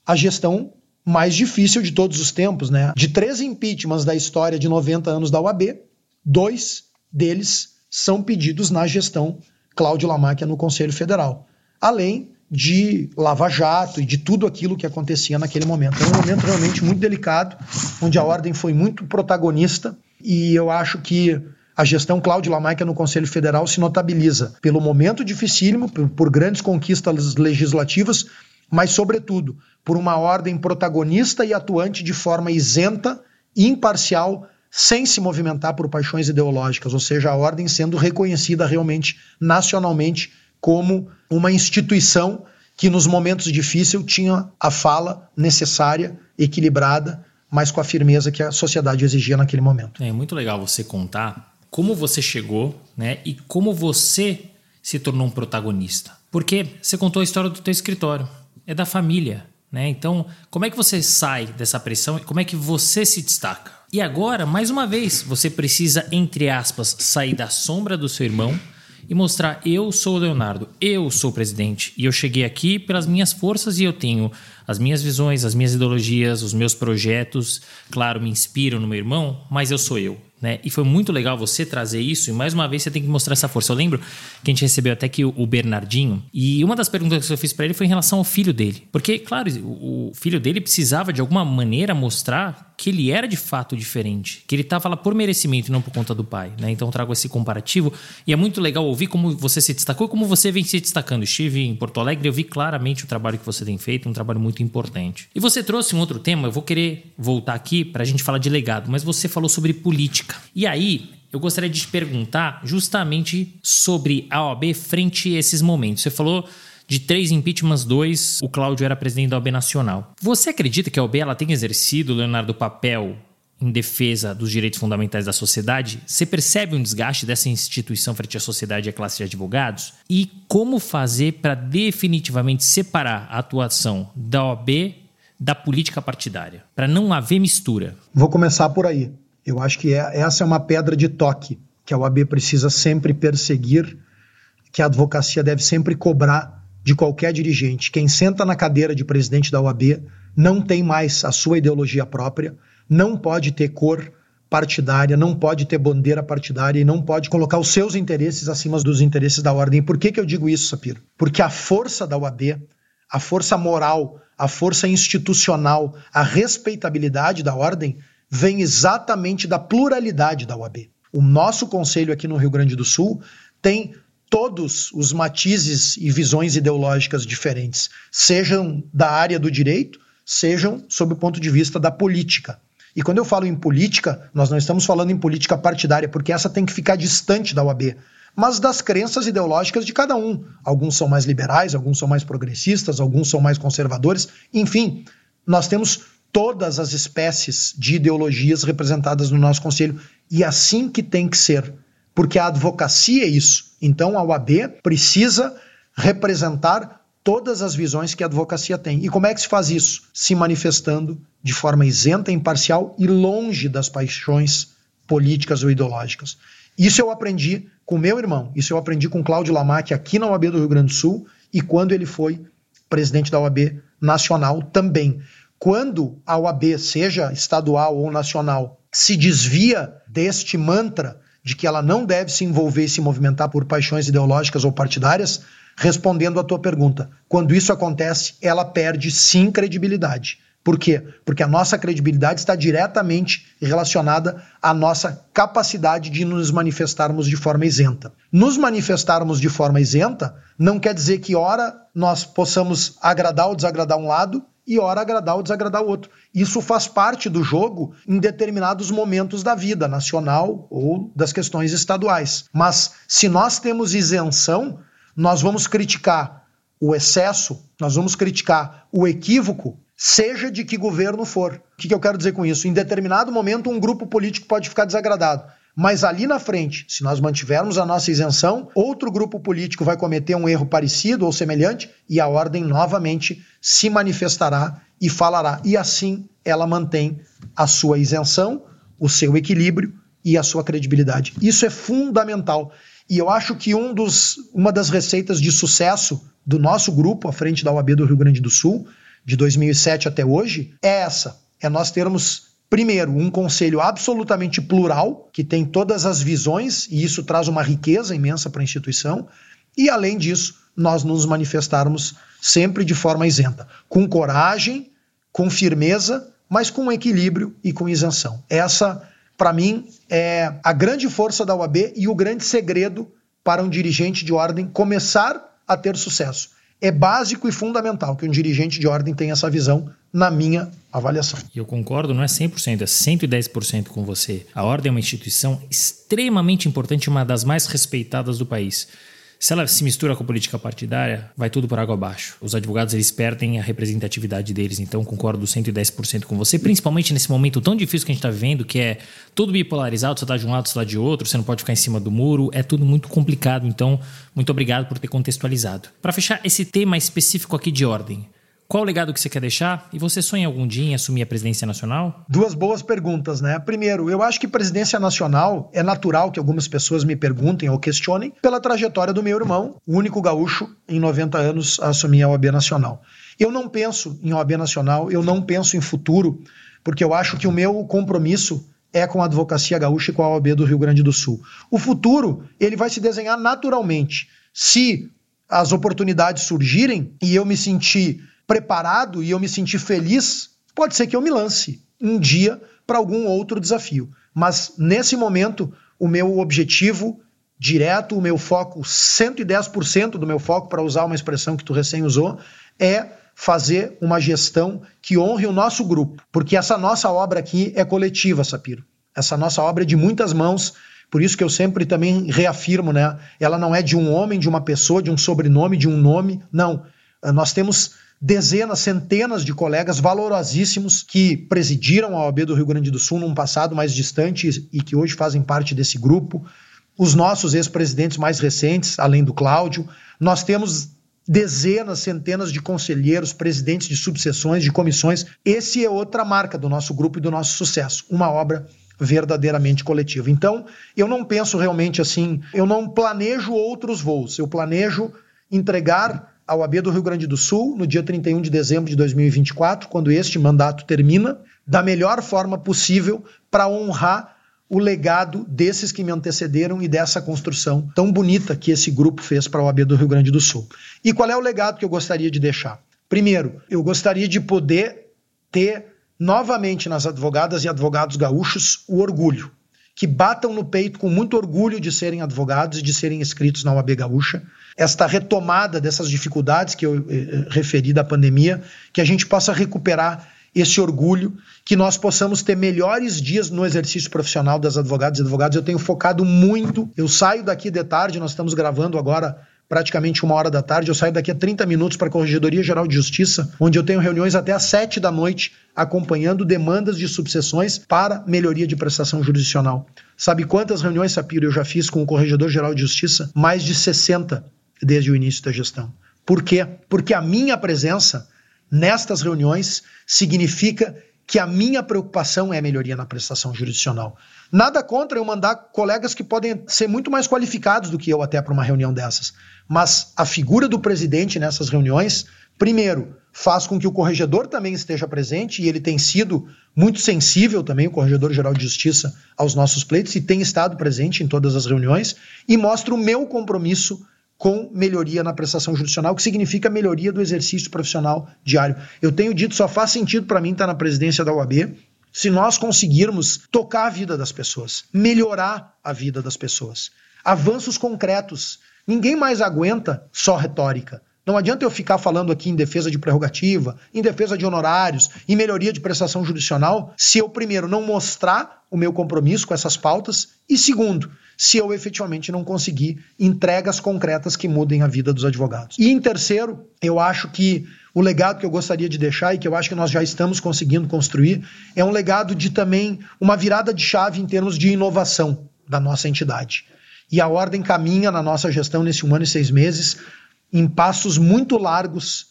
a gestão mais difícil de todos os tempos, né? De três impeachments da história de 90 anos da UAB, dois deles são pedidos na gestão Cláudio Lamáquia no Conselho Federal, além de Lava Jato e de tudo aquilo que acontecia naquele momento. É um momento realmente muito delicado, onde a ordem foi muito protagonista e eu acho que a gestão Cláudio Lamaica no Conselho Federal se notabiliza pelo momento dificílimo, por, grandes conquistas legislativas, mas, sobretudo, por uma ordem protagonista e atuante de forma isenta, imparcial, sem se movimentar por paixões ideológicas, ou seja, a ordem sendo reconhecida realmente nacionalmente como uma instituição que nos momentos difíceis tinha a fala necessária, equilibrada, mas com a firmeza que a sociedade exigia naquele momento. É muito legal você contar como você chegou, né, e como você se tornou um protagonista. Porque você contou a história do teu escritório, é da família, né? Então, como é que você sai dessa pressão e como é que você se destaca? E agora, mais uma vez, você precisa, entre aspas, sair da sombra do seu irmão e mostrar: eu sou o Leonardo, eu sou o presidente e eu cheguei aqui pelas minhas forças e eu tenho as minhas visões, as minhas ideologias, os meus projetos. Claro, me inspiram no meu irmão, mas eu sou eu. Né? E foi muito legal você trazer isso, e mais uma vez você tem que mostrar essa força. Eu lembro que a gente recebeu até que o Bernardinho, e uma das perguntas que eu fiz para ele foi em relação ao filho dele. Porque, claro, o filho dele precisava de alguma maneira mostrar que ele era de fato diferente, que ele estava lá por merecimento e não por conta do pai. Né? Então trago esse comparativo, e é muito legal ouvir como você se destacou e como você vem se destacando. Estive em Porto Alegre, eu vi claramente o trabalho que você tem feito, um trabalho muito importante. E você trouxe um outro tema, eu vou querer voltar aqui para a gente falar de legado, mas você falou sobre política. E aí, eu gostaria de te perguntar justamente sobre a OAB frente a esses momentos. Você falou de três impeachments, dois, o Cláudio era presidente da OAB Nacional. Você acredita que a OAB ela tem exercido, Leonardo, papel em defesa dos direitos fundamentais da sociedade? Você percebe um desgaste dessa instituição frente à sociedade e à classe de advogados? E como fazer para definitivamente separar a atuação da OAB da política partidária, para não haver mistura? Vou começar por aí. Eu acho que é, essa é uma pedra de toque que a OAB precisa sempre perseguir, que a advocacia deve sempre cobrar de qualquer dirigente. Quem senta na cadeira de presidente da OAB não tem mais a sua ideologia própria, não pode ter cor partidária, não pode ter bandeira partidária e não pode colocar os seus interesses acima dos interesses da ordem. Por que, que eu digo isso, Sapiro? Porque a força da OAB, a força moral, a força institucional, a respeitabilidade da ordem vem exatamente da pluralidade da UAB. O nosso conselho aqui no Rio Grande do Sul tem todos os matizes e visões ideológicas diferentes, sejam da área do direito, sejam sob o ponto de vista da política. E quando eu falo em política, nós não estamos falando em política partidária, porque essa tem que ficar distante da UAB, mas das crenças ideológicas de cada um. Alguns são mais liberais, alguns são mais progressistas, alguns são mais conservadores, enfim, nós temos todas as espécies de ideologias representadas no nosso conselho. E assim que tem que ser, porque a advocacia é isso. Então a OAB precisa representar todas as visões que a advocacia tem. E como é que se faz isso? Se manifestando de forma isenta, imparcial e longe das paixões políticas ou ideológicas. Isso eu aprendi com meu irmão, isso eu aprendi com Cláudio Lamac aqui na OAB do Rio Grande do Sul e quando ele foi presidente da OAB nacional também. Quando a OAB, seja estadual ou nacional, se desvia deste mantra de que ela não deve se envolver e se movimentar por paixões ideológicas ou partidárias, respondendo à tua pergunta, quando isso acontece, ela perde sim credibilidade. Por quê? Porque a nossa credibilidade está diretamente relacionada à nossa capacidade de nos manifestarmos de forma isenta. Nos manifestarmos de forma isenta não quer dizer que, ora, nós possamos agradar ou desagradar um lado e ora agradar ou desagradar o outro. Isso faz parte do jogo em determinados momentos da vida nacional ou das questões estaduais. Mas se nós temos isenção, nós vamos criticar o excesso, nós vamos criticar o equívoco, seja de que governo for. O que eu quero dizer com isso? Em determinado momento, um grupo político pode ficar desagradado. Mas ali na frente, se nós mantivermos a nossa isenção, outro grupo político vai cometer um erro parecido ou semelhante e a ordem novamente se manifestará e falará. E assim ela mantém a sua isenção, o seu equilíbrio e a sua credibilidade. Isso é fundamental. E eu acho que um dos, uma das receitas de sucesso do nosso grupo à frente da OAB do Rio Grande do Sul, de 2007 até hoje, é essa: é nós termos Primeiro, um conselho absolutamente plural, que tem todas as visões, e isso traz uma riqueza imensa para a instituição. E, além disso, nós nos manifestarmos sempre de forma isenta, com coragem, com firmeza, mas com equilíbrio e com isenção. Essa para mim, é a grande força da UAB e o grande segredo para um dirigente de ordem começar a ter sucesso. É básico e fundamental que um dirigente de ordem tenha essa visão, na minha avaliação. Eu concordo, não é 100%, é 110% com você. A ordem é uma instituição extremamente importante, uma das mais respeitadas do país. Se ela se mistura com política partidária, vai tudo por água abaixo. Os advogados eles perdem a representatividade deles, então concordo 110% com você, principalmente nesse momento tão difícil que a gente está vivendo, que é tudo bipolarizado, você está de um lado, você está de outro, você não pode ficar em cima do muro, é tudo muito complicado. Então, muito obrigado por ter contextualizado. Para fechar esse tema específico aqui de ordem, qual o legado que você quer deixar? E você sonha algum dia em assumir a presidência nacional? Duas boas perguntas, né? Primeiro, eu acho que presidência nacional é natural que algumas pessoas me perguntem ou questionem pela trajetória do meu irmão, o único gaúcho em 90 anos a assumir a OAB Nacional. Eu não penso em OAB Nacional, eu não penso em futuro, porque eu acho que o meu compromisso é com a advocacia gaúcha e com a OAB do Rio Grande do Sul. O futuro, ele vai se desenhar naturalmente. Se as oportunidades surgirem e eu me sentir preparado e eu me sentir feliz, pode ser que eu me lance um dia para algum outro desafio. Mas nesse momento, o meu objetivo direto, o meu foco, 110% do meu foco, para usar uma expressão que tu recém usou, é fazer uma gestão que honre o nosso grupo. Porque essa nossa obra aqui é coletiva, Sapiro. Essa nossa obra é de muitas mãos. Por isso que eu sempre também reafirmo, né? Ela não é de um homem, de uma pessoa, de um sobrenome, de um nome. Não. Nós temos dezenas, centenas de colegas valorosíssimos que presidiram a OAB do Rio Grande do Sul num passado mais distante e que hoje fazem parte desse grupo. Os nossos ex-presidentes mais recentes, além do Cláudio, nós temos dezenas, centenas de conselheiros, presidentes de subseções, de comissões. Esse é outra marca do nosso grupo e do nosso sucesso, uma obra verdadeiramente coletiva. Então, eu não penso realmente assim, eu não planejo outros voos, eu planejo entregar ao AB do Rio Grande do Sul no dia 31 de dezembro de 2024, quando este mandato termina, da melhor forma possível para honrar o legado desses que me antecederam e dessa construção tão bonita que esse grupo fez para a OAB do Rio Grande do Sul. E qual é o legado que eu gostaria de deixar? Primeiro, eu gostaria de poder ter novamente nas advogadas e advogados gaúchos o orgulho, que batam no peito com muito orgulho de serem advogados e de serem inscritos na OAB Gaúcha, esta retomada dessas dificuldades que eu eh, referi da pandemia, que a gente possa recuperar esse orgulho, que nós possamos ter melhores dias no exercício profissional das advogadas e advogados. Eu tenho focado muito. Eu saio daqui de tarde, nós estamos gravando agora praticamente uma hora da tarde. Eu saio daqui a 30 minutos para a Corregedoria Geral de Justiça, onde eu tenho reuniões até às 7 da noite, acompanhando demandas de subseções para melhoria de prestação jurisdicional. Sabe quantas reuniões, Sapiro, eu já fiz com o Corregedor Geral de Justiça? Mais de 60 desde o início da gestão. Por quê? Porque a minha presença nestas reuniões significa que a minha preocupação é a melhoria na prestação jurisdicional. Nada contra eu mandar colegas que podem ser muito mais qualificados do que eu até para uma reunião dessas. Mas a figura do presidente nessas reuniões, primeiro, faz com que o corregedor também esteja presente e ele tem sido muito sensível também, o Corregedor Geral de Justiça, aos nossos pleitos e tem estado presente em todas as reuniões e mostra o meu compromisso com melhoria na prestação judicial, que significa melhoria do exercício profissional diário. Eu tenho dito, só faz sentido para mim estar na presidência da UAB se nós conseguirmos tocar a vida das pessoas, melhorar a vida das pessoas. Avanços concretos. Ninguém mais aguenta só retórica. Não adianta eu ficar falando aqui em defesa de prerrogativa, em defesa de honorários, em melhoria de prestação judicial, se eu, primeiro, não mostrar o meu compromisso com essas pautas, e segundo, se eu efetivamente não conseguir entregas concretas que mudem a vida dos advogados. E em terceiro, eu acho que o legado que eu gostaria de deixar e que eu acho que nós já estamos conseguindo construir é um legado de também uma virada de chave em termos de inovação da nossa entidade. E a ordem caminha na nossa gestão nesse um ano e seis meses em passos muito largos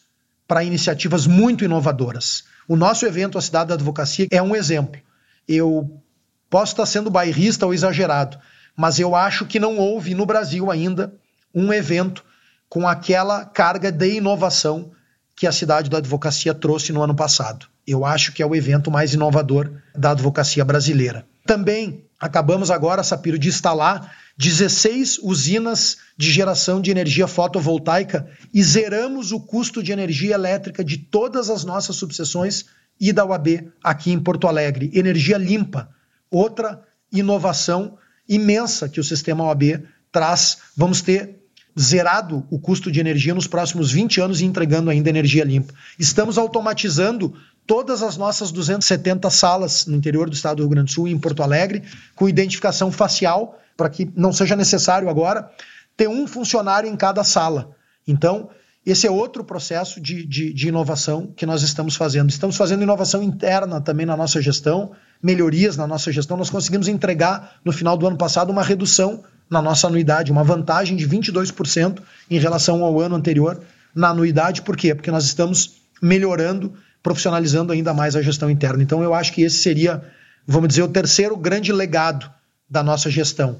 para iniciativas muito inovadoras. O nosso evento, a Cidade da Advocacia, é um exemplo. Eu posso estar sendo bairrista ou exagerado, mas eu acho que não houve no Brasil ainda um evento com aquela carga de inovação que a Cidade da Advocacia trouxe no ano passado. Eu acho que é o evento mais inovador da advocacia brasileira. Também acabamos agora, Sapiro, de instalar 16 usinas de geração de energia fotovoltaica e zeramos o custo de energia elétrica de todas as nossas subseções e da UAB aqui em Porto Alegre. Energia limpa, outra inovação imensa que o sistema OAB traz. Vamos ter zerado o custo de energia nos próximos 20 anos e entregando ainda energia limpa. Estamos automatizando todas as nossas 270 salas no interior do estado do Rio Grande do Sul e em Porto Alegre, com identificação facial, para que não seja necessário agora ter um funcionário em cada sala. Então, esse é outro processo de, de, de, inovação que nós estamos fazendo. Estamos fazendo inovação interna também na nossa gestão, melhorias na nossa gestão. Nós conseguimos entregar no final do ano passado uma redução na nossa anuidade, uma vantagem de 22% em relação ao ano anterior na anuidade. Por quê? Porque nós estamos melhorando, profissionalizando ainda mais a gestão interna. Então, eu acho que esse seria, vamos dizer, o terceiro grande legado da nossa gestão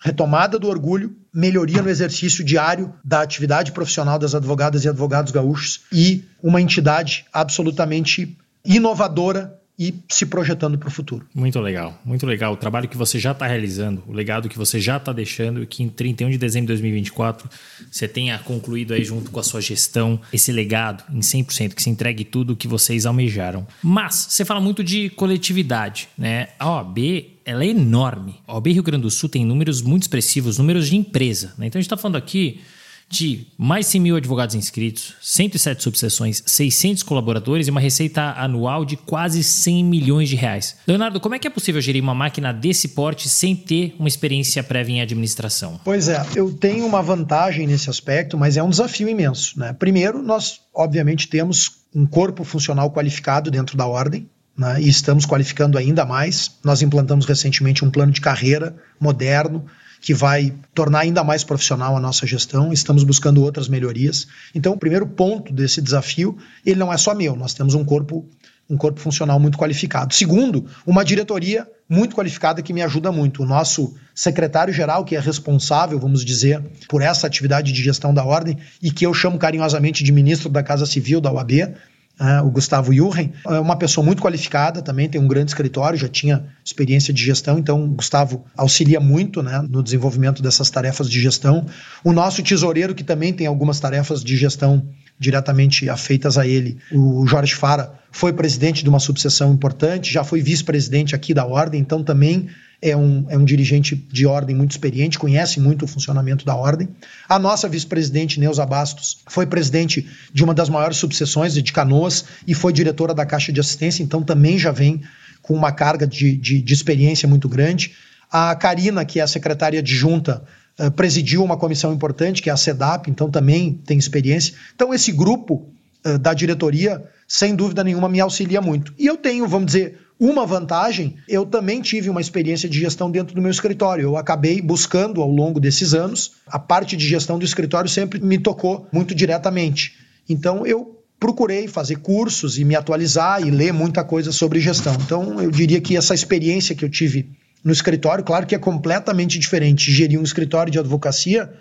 retomada do orgulho, melhoria no exercício diário da atividade profissional das advogadas e advogados gaúchos e uma entidade absolutamente inovadora e se projetando para o futuro. Muito legal, muito legal. O trabalho que você já está realizando, o legado que você já está deixando e que em 31 de dezembro de 2024 você tenha concluído aí junto com a sua gestão esse legado em 100%, que se entregue tudo o que vocês almejaram. Mas você fala muito de coletividade, né? A OAB ela é enorme. A OAB Rio Grande do Sul tem números muito expressivos, números de empresa. Né? Então a gente está falando aqui de mais 100 mil advogados inscritos, 107 subseções, 600 colaboradores e uma receita anual de quase 100 milhões de reais. Leonardo, como é que é possível gerir uma máquina desse porte sem ter uma experiência prévia em administração? Pois é, eu tenho uma vantagem nesse aspecto, mas é um desafio imenso. Né? Primeiro, nós obviamente temos um corpo funcional qualificado dentro da ordem, né? e estamos qualificando ainda mais. Nós implantamos recentemente um plano de carreira moderno que vai tornar ainda mais profissional a nossa gestão. Estamos buscando outras melhorias. Então, o primeiro ponto desse desafio, ele não é só meu. Nós temos um corpo um corpo funcional muito qualificado. Segundo, uma diretoria muito qualificada que me ajuda muito. O nosso secretário-geral, que é responsável, vamos dizer, por essa atividade de gestão da ordem e que eu chamo carinhosamente de ministro da Casa Civil da UAB, Uh, o Gustavo Jurren, é uma pessoa muito qualificada também, tem um grande escritório, já tinha experiência de gestão, então o Gustavo auxilia muito né, no desenvolvimento dessas tarefas de gestão. O nosso tesoureiro, que também tem algumas tarefas de gestão diretamente afeitas a ele, o Jorge Fara, foi presidente de uma subseção importante, já foi vice-presidente aqui da Ordem, então também é um, é um dirigente de ordem muito experiente, conhece muito o funcionamento da ordem. A nossa vice-presidente, Neuza Bastos, foi presidente de uma das maiores subseções de Canoas e foi diretora da Caixa de Assistência, então também já vem com uma carga de, de, de experiência muito grande. A Karina, que é a secretária adjunta, uh, presidiu uma comissão importante, que é a SEDAP, então também tem experiência. Então, esse grupo uh, da diretoria, sem dúvida nenhuma, me auxilia muito. E eu tenho, vamos dizer, uma vantagem, eu também tive uma experiência de gestão dentro do meu escritório. Eu acabei buscando ao longo desses anos, a parte de gestão do escritório sempre me tocou muito diretamente. Então eu procurei fazer cursos e me atualizar e ler muita coisa sobre gestão. Então eu diria que essa experiência que eu tive no escritório, claro que é completamente diferente gerir um escritório de advocacia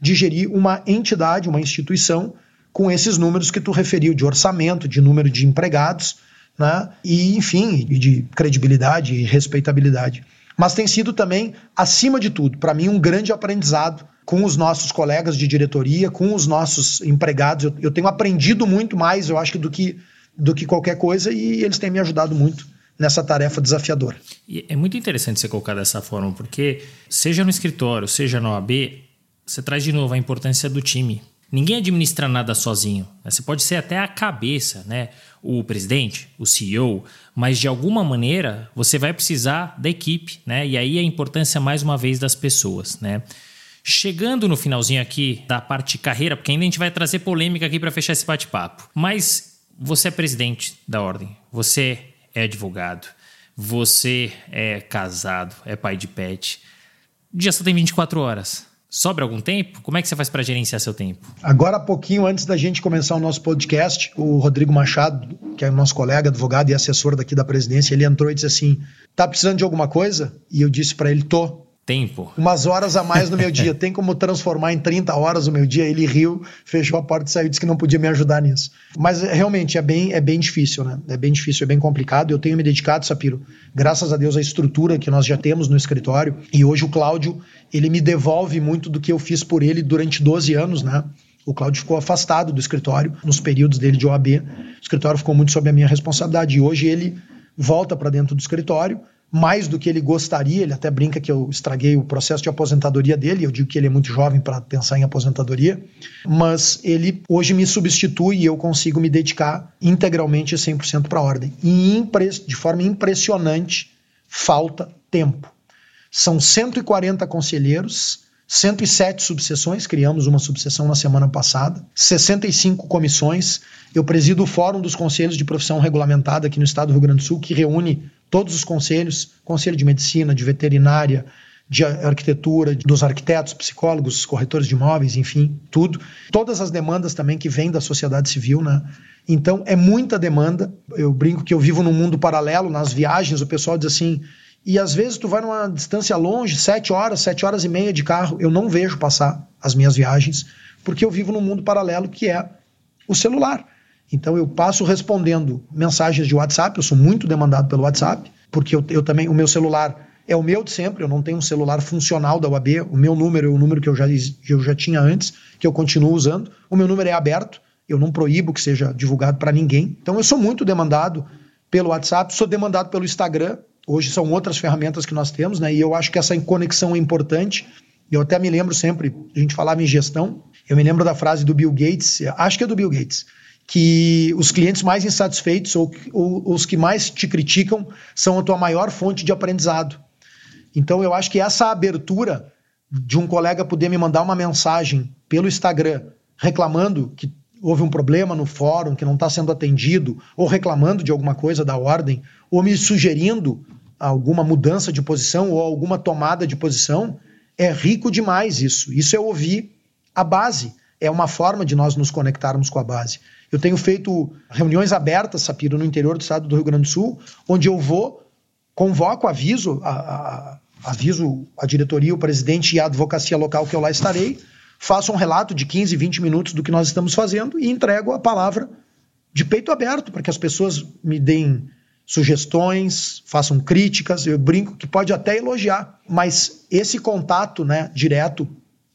de gerir uma entidade, uma instituição com esses números que tu referiu de orçamento, de número de empregados né? e, enfim, de credibilidade e respeitabilidade. Mas tem sido também, acima de tudo, para mim, um grande aprendizado com os nossos colegas de diretoria, com os nossos empregados. Eu, eu tenho aprendido muito mais, eu acho, do que, do que qualquer coisa e eles têm me ajudado muito nessa tarefa desafiadora. E é muito interessante você colocar dessa forma, porque seja no escritório, seja na OAB, você traz de novo a importância do time. Ninguém administra nada sozinho. Né? Você pode ser até a cabeça, né? o presidente, o CEO, mas de alguma maneira você vai precisar da equipe, né? E aí a importância mais uma vez das pessoas, né? Chegando no finalzinho aqui da parte carreira, porque ainda a gente vai trazer polêmica aqui para fechar esse bate-papo. Mas você é presidente da ordem, você é advogado, você é casado, é pai de pet. O dia só tem 24 horas. Sobra algum tempo? Como é que você faz para gerenciar seu tempo? Agora, pouquinho antes da gente começar o nosso podcast, o Rodrigo Machado, que é nosso colega, advogado e assessor daqui da presidência, ele entrou e disse assim: tá precisando de alguma coisa? E eu disse para ele: tô tempo. Umas horas a mais no meu dia. Tem como transformar em 30 horas o meu dia? Ele riu, fechou a porta e saiu, disse que não podia me ajudar nisso. Mas realmente é bem, é bem difícil, né? É bem difícil, é bem complicado. Eu tenho me dedicado, Sapiro, graças a Deus, à estrutura que nós já temos no escritório. E hoje o Cláudio, ele me devolve muito do que eu fiz por ele durante 12 anos, né? O Cláudio ficou afastado do escritório nos períodos dele de OAB. O escritório ficou muito sob a minha responsabilidade. E hoje ele volta para dentro do escritório mais do que ele gostaria. Ele até brinca que eu estraguei o processo de aposentadoria dele. Eu digo que ele é muito jovem para pensar em aposentadoria, mas ele hoje me substitui e eu consigo me dedicar integralmente 100% para a ordem. E de forma impressionante, falta tempo. São 140 conselheiros, 107 subseções, criamos uma subseção na semana passada, 65 comissões. Eu presido o Fórum dos Conselhos de Profissão Regulamentada aqui no estado do Rio Grande do Sul, que reúne todos os conselhos, conselho de medicina, de veterinária, de arquitetura, dos arquitetos, psicólogos, corretores de imóveis, enfim, tudo. Todas as demandas também que vêm da sociedade civil, né? Então é muita demanda. Eu brinco que eu vivo num mundo paralelo, nas viagens o pessoal diz assim: e às vezes tu vai numa distância longe, sete horas, sete horas e meia de carro, eu não vejo passar as minhas viagens, porque eu vivo num mundo paralelo que é o celular. Então eu passo respondendo mensagens de WhatsApp, eu sou muito demandado pelo WhatsApp, porque eu, eu também, o meu celular é o meu de sempre, eu não tenho um celular funcional da UAB, o meu número é o número que eu já, eu já tinha antes, que eu continuo usando, o meu número é aberto, eu não proíbo que seja divulgado para ninguém. Então eu sou muito demandado pelo WhatsApp, sou demandado pelo Instagram, Hoje são outras ferramentas que nós temos, né? E eu acho que essa conexão é importante. Eu até me lembro sempre, a gente falava em gestão, eu me lembro da frase do Bill Gates, acho que é do Bill Gates, que os clientes mais insatisfeitos ou, ou os que mais te criticam são a tua maior fonte de aprendizado. Então eu acho que essa abertura de um colega poder me mandar uma mensagem pelo Instagram reclamando que houve um problema no fórum que não está sendo atendido, ou reclamando de alguma coisa da ordem, ou me sugerindo alguma mudança de posição ou alguma tomada de posição, é rico demais isso. Isso é ouvir a base. É uma forma de nós nos conectarmos com a base. Eu tenho feito reuniões abertas, Sapiro, no interior do estado do Rio Grande do Sul, onde eu vou, convoco, aviso, a, a, aviso a diretoria, o presidente e a advocacia local que eu lá estarei, faço um relato de 15, 20 minutos do que nós estamos fazendo e entrego a palavra de peito aberto para que as pessoas me deem sugestões, façam críticas. Eu brinco que pode até elogiar, mas esse contato, né, direto,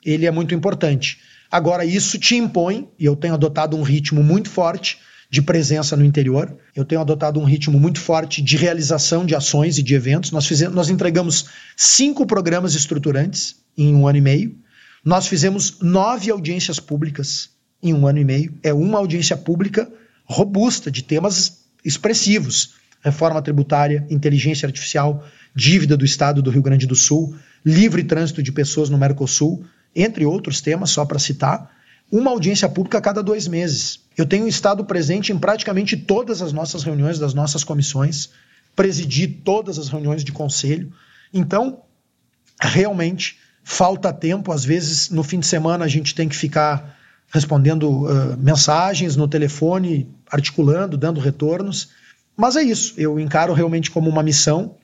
ele é muito importante. Agora isso te impõe, e eu tenho adotado um ritmo muito forte de presença no interior. Eu tenho adotado um ritmo muito forte de realização de ações e de eventos. Nós, fizemos, nós entregamos cinco programas estruturantes em um ano e meio. Nós fizemos nove audiências públicas em um ano e meio. É uma audiência pública robusta, de temas expressivos: reforma tributária, inteligência artificial, dívida do Estado do Rio Grande do Sul, livre trânsito de pessoas no Mercosul, entre outros temas, só para citar. Uma audiência pública a cada dois meses. Eu tenho estado presente em praticamente todas as nossas reuniões das nossas comissões, presidi todas as reuniões de conselho. Então, realmente, falta tempo, às vezes no fim de semana a gente tem que ficar respondendo uh, mensagens no telefone, articulando, dando retornos. Mas é isso, eu encaro realmente como uma missão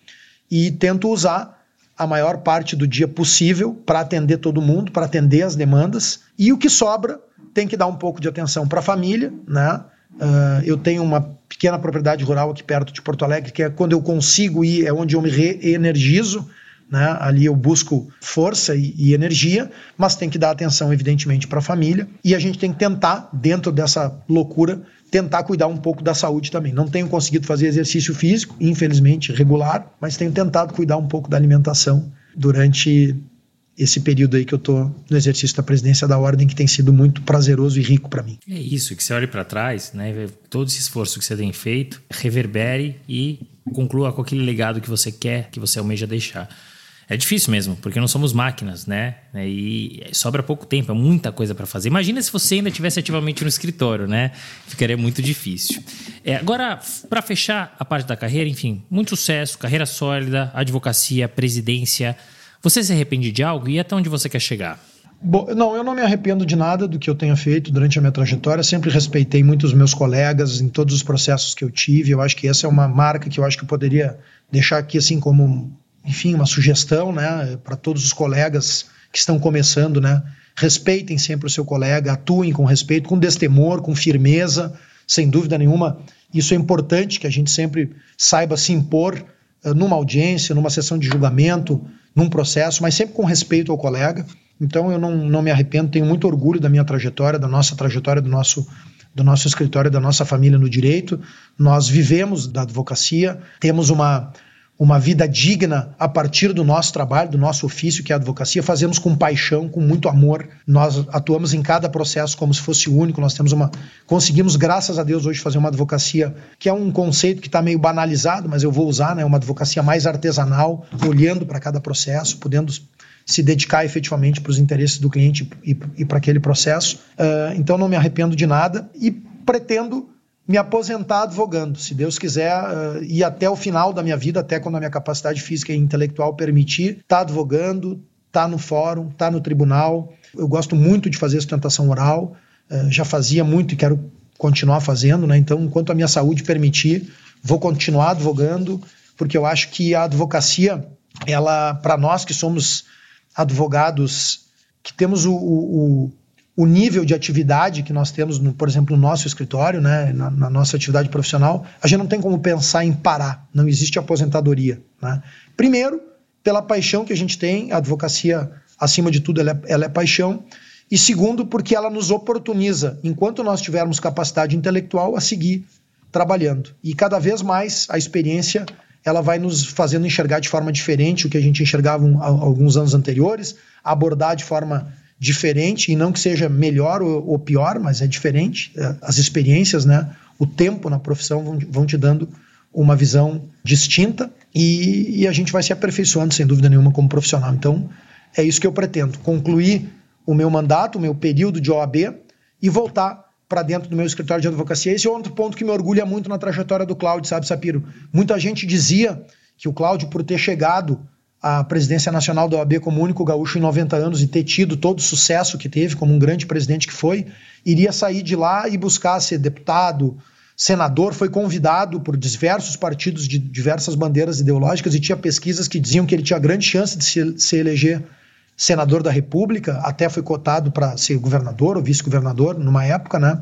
e tento usar a maior parte do dia possível para atender todo mundo, para atender as demandas. E o que sobra tem que dar um pouco de atenção para a família, né? Uh, eu tenho uma pequena propriedade rural aqui perto de Porto Alegre, que é quando eu consigo ir, é onde eu me reenergizo. Né? Ali eu busco força e, e energia, mas tem que dar atenção, evidentemente, para a família. E a gente tem que tentar, dentro dessa loucura, tentar cuidar um pouco da saúde também. Não tenho conseguido fazer exercício físico, infelizmente, regular, mas tenho tentado cuidar um pouco da alimentação durante esse período aí que eu estou no exercício da presidência da ordem, que tem sido muito prazeroso e rico para mim. É isso, que você olhe para trás, né, todo esse esforço que você tem feito, reverbere e conclua com aquele legado que você quer, que você almeja deixar. É difícil mesmo, porque não somos máquinas, né? E sobra pouco tempo, é muita coisa para fazer. Imagina se você ainda estivesse ativamente no escritório, né? Ficaria muito difícil. É, agora, para fechar a parte da carreira, enfim, muito sucesso, carreira sólida, advocacia, presidência. Você se arrepende de algo e até onde você quer chegar? Bom, não, eu não me arrependo de nada do que eu tenha feito durante a minha trajetória. Sempre respeitei muito os meus colegas em todos os processos que eu tive. Eu acho que essa é uma marca que eu acho que eu poderia deixar aqui assim como enfim, uma sugestão, né, para todos os colegas que estão começando, né, respeitem sempre o seu colega, atuem com respeito, com destemor, com firmeza, sem dúvida nenhuma. Isso é importante que a gente sempre saiba se impor uh, numa audiência, numa sessão de julgamento, num processo, mas sempre com respeito ao colega. Então eu não, não me arrependo, tenho muito orgulho da minha trajetória, da nossa trajetória, do nosso do nosso escritório, da nossa família no direito. Nós vivemos da advocacia, temos uma uma vida digna a partir do nosso trabalho, do nosso ofício, que é a advocacia, fazemos com paixão, com muito amor. Nós atuamos em cada processo como se fosse único. Nós temos uma. Conseguimos, graças a Deus, hoje fazer uma advocacia que é um conceito que está meio banalizado, mas eu vou usar, né? Uma advocacia mais artesanal, olhando para cada processo, podendo se dedicar efetivamente para os interesses do cliente e, e para aquele processo. Uh, então não me arrependo de nada e pretendo me aposentar advogando, se Deus quiser, uh, ir até o final da minha vida, até quando a minha capacidade física e intelectual permitir, tá advogando, tá no fórum, tá no tribunal. Eu gosto muito de fazer sustentação oral, uh, já fazia muito e quero continuar fazendo, né? Então, enquanto a minha saúde permitir, vou continuar advogando, porque eu acho que a advocacia, ela, para nós que somos advogados, que temos o, o nível de atividade que nós temos, no, por exemplo, no nosso escritório, né, na, na, nossa atividade profissional, a gente não tem como pensar em parar, não existe aposentadoria. Né? Primeiro, pela paixão que a gente tem, a advocacia, acima de tudo, ela é, ela é paixão, e segundo, porque ela nos oportuniza, enquanto nós tivermos capacidade intelectual, a seguir trabalhando. E cada vez mais a experiência ela vai nos fazendo enxergar de forma diferente o que a gente enxergava um, alguns anos anteriores, abordar de forma diferente, e não que seja melhor ou, ou pior, mas é diferente. É, as experiências, né, o tempo na profissão vão, vão te dando uma visão distinta e, e, a gente vai se aperfeiçoando, sem dúvida nenhuma, como profissional. Então, é isso que eu pretendo: concluir o meu mandato, o meu período de OAB e voltar para dentro do meu escritório de advocacia. Esse é outro ponto que me orgulha muito na trajetória do Cláudio, sabe, Sapiro? Muita gente dizia que o Cláudio, por ter chegado a presidência nacional da OAB como único gaúcho em 90 anos e ter tido todo o sucesso que teve, como um grande presidente que foi, iria sair de lá e buscar ser deputado, senador, foi convidado por diversos partidos de diversas bandeiras ideológicas e tinha pesquisas que diziam que ele tinha grande chance de se, se eleger senador da República, até foi cotado para ser governador ou vice-governador numa época, né?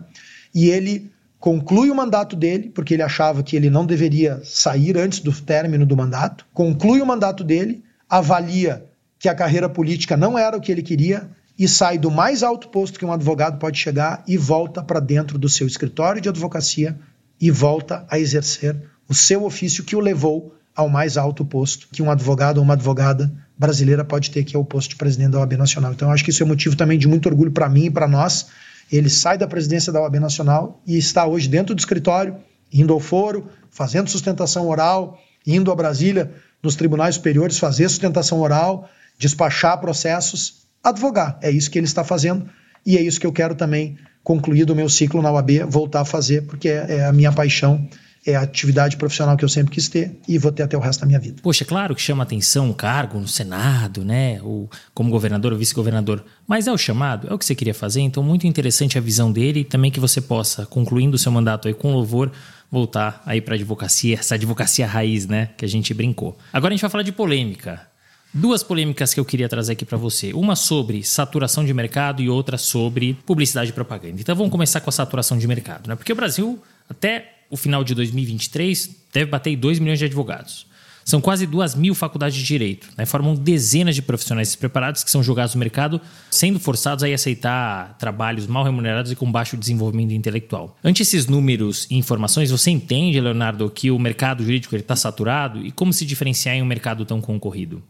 E ele conclui o mandato dele, porque ele achava que ele não deveria sair antes do término do mandato, conclui o mandato dele, avalia que a carreira política não era o que ele queria e sai do mais alto posto que um advogado pode chegar e volta para dentro do seu escritório de advocacia e volta a exercer o seu ofício que o levou ao mais alto posto que um advogado ou uma advogada brasileira pode ter, que é o posto de presidente da OAB Nacional. Então, acho que isso é motivo também de muito orgulho para mim e para nós. Ele sai da presidência da OAB Nacional e está hoje dentro do escritório, indo ao foro, fazendo sustentação oral, indo a Brasília nos tribunais superiores, fazer sustentação oral, despachar processos, advogar. É isso que ele está fazendo e é isso que eu quero também, concluído o meu ciclo na UAB, voltar a fazer, porque é, é a minha paixão é a atividade profissional que eu sempre quis ter e vou ter até o resto da minha vida. Poxa, claro que chama atenção o cargo no Senado, né? Ou como governador ou vice-governador. Mas é o chamado, é o que você queria fazer, então muito interessante a visão dele e também que você possa, concluindo o seu mandato aí com louvor, voltar aí para advocacia, essa advocacia raiz, né, que a gente brincou. Agora a gente vai falar de polêmica. Duas polêmicas que eu queria trazer aqui para você. Uma sobre saturação de mercado e outra sobre publicidade e propaganda. Então vamos começar com a saturação de mercado, né? Porque o Brasil, até o final de 2023, deve bater 2 milhões de advogados. São quase duas mil faculdades de direito, né? formam dezenas de profissionais preparados que são jogados no mercado, sendo forçados a aceitar trabalhos mal remunerados e com baixo desenvolvimento intelectual. Ante esses números e informações, você entende, Leonardo, que o mercado jurídico está saturado e como se diferenciar em um mercado tão concorrido?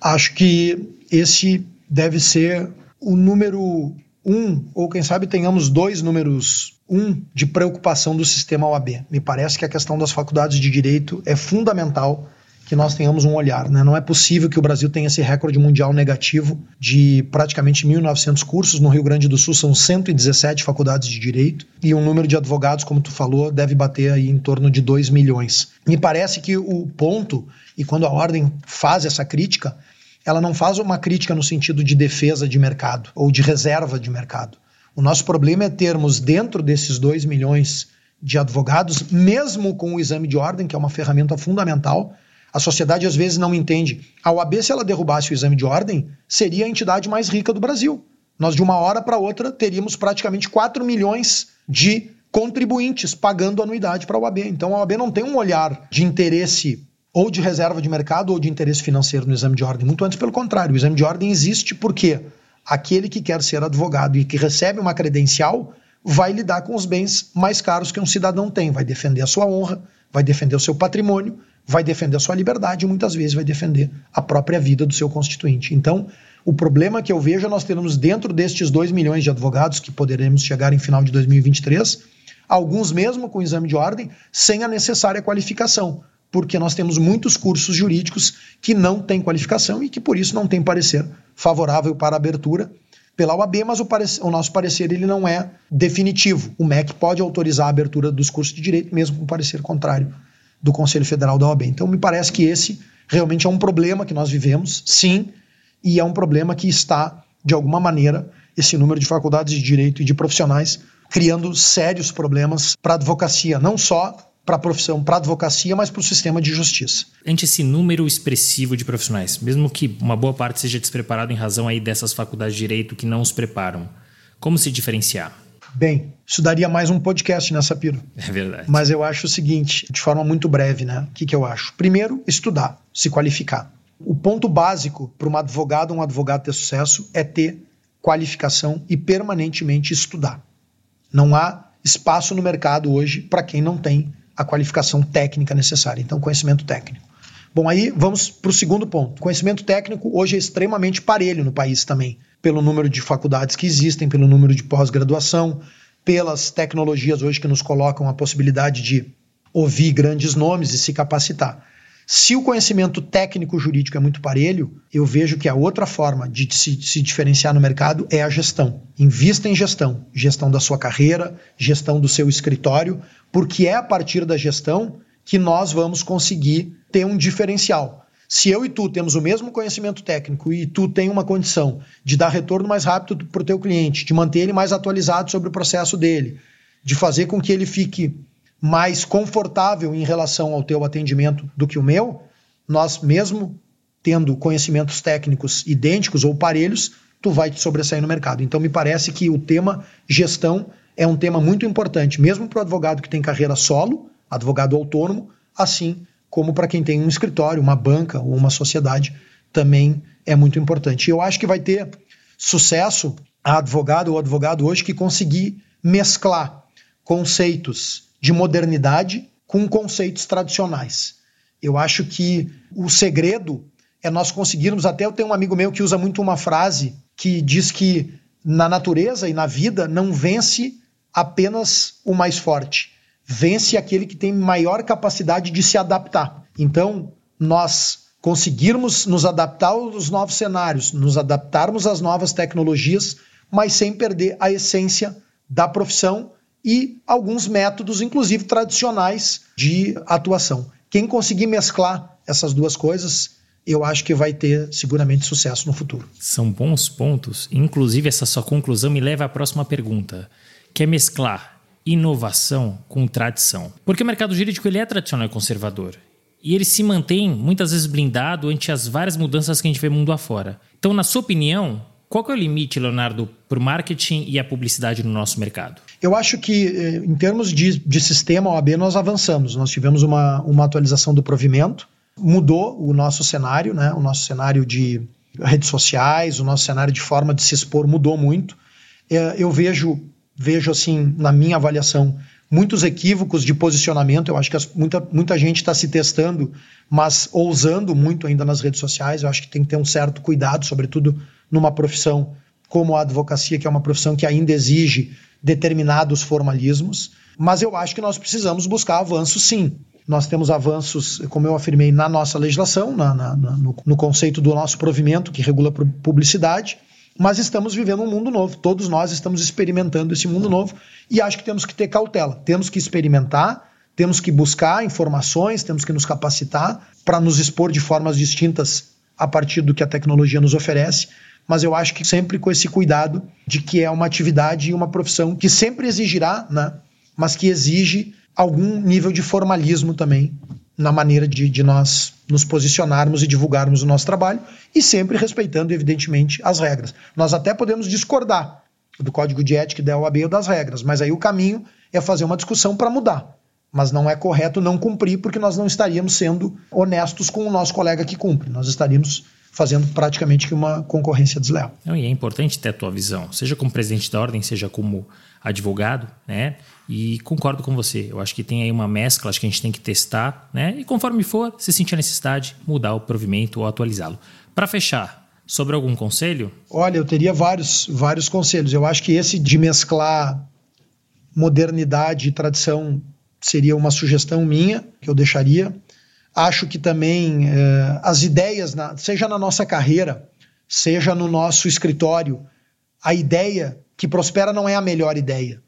Acho que esse deve ser o número um, ou quem sabe tenhamos dois números um de preocupação do sistema OAB. Me parece que a questão das faculdades de direito é fundamental que nós tenhamos um olhar. Né? Não é possível que o Brasil tenha esse recorde mundial negativo de praticamente 1.900 cursos. No Rio Grande do Sul são 117 faculdades de direito e o número de advogados, como tu falou, deve bater aí em torno de 2 milhões. Me parece que o ponto, e quando a ordem faz essa crítica, ela não faz uma crítica no sentido de defesa de mercado ou de reserva de mercado. O nosso problema é termos dentro desses 2 milhões de advogados, mesmo com o exame de ordem, que é uma ferramenta fundamental, a sociedade às vezes não entende. A OAB, se ela derrubasse o exame de ordem, seria a entidade mais rica do Brasil. Nós, de uma hora para outra, teríamos praticamente 4 milhões de contribuintes pagando anuidade para a OAB. Então, a OAB não tem um olhar de interesse ou de reserva de mercado ou de interesse financeiro no exame de ordem. Muito antes, pelo contrário. O exame de ordem existe porque aquele que quer ser advogado e que recebe uma credencial vai lidar com os bens mais caros que um cidadão tem, vai defender a sua honra, vai defender o seu patrimônio vai defender a sua liberdade e muitas vezes vai defender a própria vida do seu constituinte. Então, o problema que eu vejo é nós termos dentro destes 2 milhões de advogados que poderemos chegar em final de 2023, alguns mesmo com exame de ordem, sem a necessária qualificação, porque nós temos muitos cursos jurídicos que não têm qualificação e que por isso não têm parecer favorável para a abertura pela OAB, mas o, o, nosso parecer ele não é definitivo. O MEC pode autorizar a abertura dos cursos de direito mesmo com parecer contrário do Conselho Federal da OAB. Então me parece que esse realmente é um problema que nós vivemos, sim, e é um problema que está, de alguma maneira, esse número de faculdades de direito e de profissionais criando sérios problemas para a advocacia, não só para a profissão, para a advocacia, mas para o sistema de justiça. Ante esse número expressivo de profissionais, mesmo que uma boa parte seja despreparado em razão aí dessas faculdades de direito que não os preparam, como se diferenciar? Bem, isso daria mais um podcast nessa piro. É verdade. Mas eu acho o seguinte, de forma muito breve, né? O que, que eu acho? Primeiro, estudar, se qualificar. O ponto básico para um advogado, um advogado ter sucesso, é ter qualificação e permanentemente estudar. Não há espaço no mercado hoje para quem não tem a qualificação técnica necessária. Então, conhecimento técnico. Bom, aí vamos para o segundo ponto. Conhecimento técnico hoje é extremamente parelho no país também, pelo número de faculdades que existem, pelo número de pós-graduação, pelas tecnologias hoje que nos colocam a possibilidade de ouvir grandes nomes e se capacitar. Se o conhecimento técnico jurídico é muito parelho, eu vejo que a outra forma de se, se, diferenciar no mercado é a gestão. Invista em gestão, gestão da sua carreira, gestão do seu escritório, porque é a partir da gestão que nós vamos conseguir ter um diferencial. Se eu e tu temos o mesmo conhecimento técnico e tu tem uma condição de dar retorno mais rápido para o teu cliente, de manter ele mais atualizado sobre o processo dele, de fazer com que ele fique mais confortável em relação ao teu atendimento do que o meu, nós mesmo tendo conhecimentos técnicos idênticos ou parelhos, tu vai te sobressair no mercado. Então me parece que o tema gestão é um tema muito importante, mesmo para o advogado que tem carreira solo, advogado autônomo, assim como para quem tem um escritório, uma banca ou uma sociedade, também é muito importante. Eu acho que vai ter sucesso a advogado ou advogado hoje que conseguir mesclar conceitos de modernidade com conceitos tradicionais. Eu acho que o segredo é nós conseguirmos. Até eu tenho um amigo meu que usa muito uma frase que diz que na natureza e na vida não vence apenas o mais forte, vence aquele que tem maior capacidade de se adaptar. Então, nós conseguirmos nos adaptar aos novos cenários, nos adaptarmos às novas tecnologias, mas sem perder a essência da profissão e alguns métodos, inclusive tradicionais, de atuação. Quem conseguir mesclar essas duas coisas, eu acho que vai ter seguramente sucesso no futuro. São bons pontos. Inclusive, essa sua conclusão me leva à próxima pergunta, que é mesclar inovação com tradição. Porque o mercado jurídico ele é tradicional e conservador. E ele se mantém muitas vezes blindado ante as várias mudanças que a gente vê mundo afora. Então, na sua opinião, qual é o limite, Leonardo, para o marketing e a publicidade no nosso mercado? Eu acho que, eh, em termos de, de sistema OAB, nós avançamos. Nós tivemos uma, uma atualização do provimento, mudou o nosso cenário, né? o nosso cenário de redes sociais, o nosso cenário de forma de se expor mudou muito. Eh, eu vejo, vejo assim, na minha avaliação, muitos equívocos de posicionamento. Eu acho que as, muita, muita gente está se testando, mas ousando muito ainda nas redes sociais. Eu acho que tem que ter um certo cuidado, sobretudo numa profissão como a advocacia, que é uma profissão que ainda exige determinados formalismos. Mas eu acho que nós precisamos buscar avanços, sim. Nós temos avanços, como eu afirmei, na nossa legislação, na, na, no, no conceito do nosso provimento, que regula publicidade mas estamos vivendo um mundo novo. Todos nós estamos experimentando esse mundo novo e acho que temos que ter cautela. Temos que experimentar, temos que buscar informações, temos que nos capacitar para nos expor de formas distintas a partir do que a tecnologia nos oferece. Mas eu acho que sempre com esse cuidado de que é uma atividade e uma profissão que sempre exigirá, né, mas que exige algum nível de formalismo também na maneira de, de, nós nos posicionarmos e divulgarmos o nosso trabalho e sempre respeitando, evidentemente, as regras. Nós até podemos discordar do código de ética da OAB ou das regras, mas aí o caminho é fazer uma discussão para mudar. Mas não é correto não cumprir, porque nós não estaríamos sendo honestos com o nosso colega que cumpre. Nós estaríamos fazendo praticamente uma concorrência desleal. E é importante ter a tua visão, seja como presidente da ordem, seja como advogado, né? E concordo com você. Eu acho que tem aí uma mescla, acho que a gente tem que testar, né? E conforme for, se sentir a necessidade, mudar o provimento ou atualizá-lo. Para fechar, sobre algum conselho? Olha, eu teria vários, vários conselhos. Eu acho que esse de mesclar modernidade e tradição seria uma sugestão minha que eu deixaria. Acho que também eh, as ideias, na, seja na nossa carreira, seja no nosso escritório, a ideia que prospera não é a melhor ideia,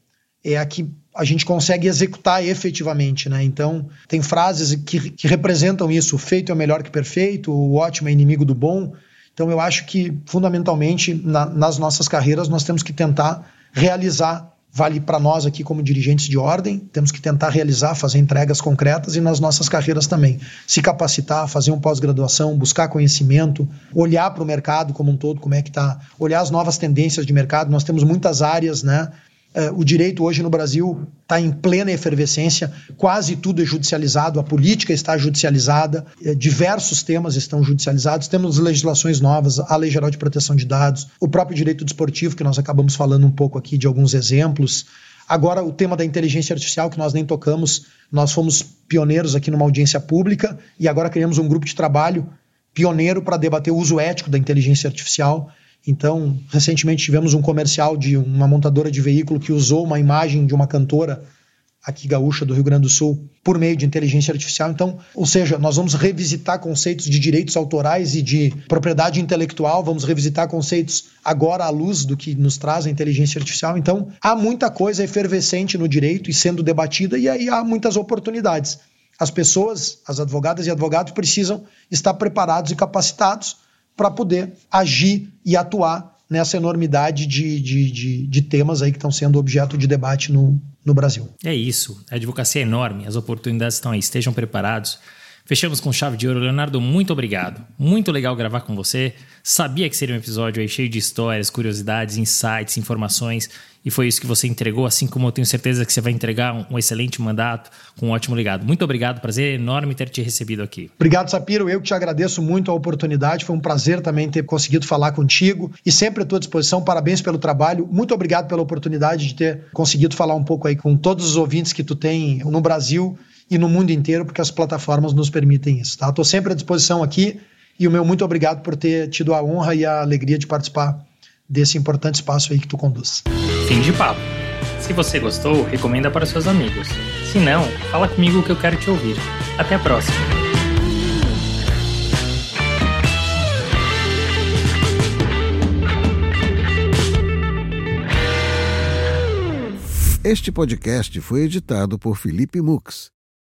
é a que a gente consegue executar efetivamente, né? Então, tem frases que, que representam isso: feito é melhor que perfeito, o ótimo é inimigo do bom. Então, eu acho que, fundamentalmente, na, nas nossas carreiras, nós temos que tentar realizar vale para nós aqui como dirigentes de ordem, temos que tentar realizar, fazer entregas concretas e nas nossas carreiras também. Se capacitar, fazer um pós-graduação, buscar conhecimento, olhar para o mercado como um todo, como é que está, olhar as novas tendências de mercado. Nós temos muitas áreas, né? É, o direito hoje no Brasil está em plena efervescência, quase tudo é judicializado, a política está judicializada, é, diversos temas estão judicializados, temos legislações novas, a Lei Geral de Proteção de Dados, o próprio direito desportivo, que nós acabamos falando um pouco aqui de alguns exemplos. Agora, o tema da inteligência artificial, que nós nem tocamos, nós fomos pioneiros aqui numa audiência pública e agora criamos um grupo de trabalho pioneiro para debater o uso ético da inteligência artificial então, recentemente tivemos um comercial de uma montadora de veículo que usou uma imagem de uma cantora aqui gaúcha do Rio Grande do Sul por meio de inteligência artificial. Então, ou seja, nós vamos revisitar conceitos de direitos autorais e de propriedade intelectual, vamos revisitar conceitos agora à luz do que nos traz a inteligência artificial. Então, há muita coisa efervescente no direito e sendo debatida e aí há muitas oportunidades. As pessoas, as advogadas e advogados precisam estar preparados e capacitados para poder agir e atuar nessa enormidade de, de, de, de, temas aí que estão sendo objeto de debate no, no Brasil. É isso. A advocacia é enorme, as oportunidades estão aí. Estejam preparados. Fechamos com chave de ouro. Leonardo, muito obrigado. Muito legal gravar com você. Sabia que seria um episódio cheio de histórias, curiosidades, insights, informações e foi isso que você entregou, assim como eu tenho certeza que você vai entregar um, um excelente mandato com um ótimo legado. Muito obrigado, prazer enorme ter te recebido aqui. Obrigado, Sapiro. Eu que te agradeço muito a oportunidade. Foi um prazer também ter conseguido falar contigo e sempre à tua disposição. Parabéns pelo trabalho. Muito obrigado pela oportunidade de ter conseguido falar um pouco aí com todos os ouvintes que tu tem no Brasil e no mundo inteiro, porque as plataformas nos permitem isso. Tá? Estou sempre à disposição aqui e o meu muito obrigado por ter tido a honra e a alegria de participar desse importante espaço aí que tu conduz. Fim de papo. Se você gostou, recomenda para seus amigos. Se não, fala comigo que eu quero te ouvir. Até a próxima. Este podcast foi editado por Felipe Mux.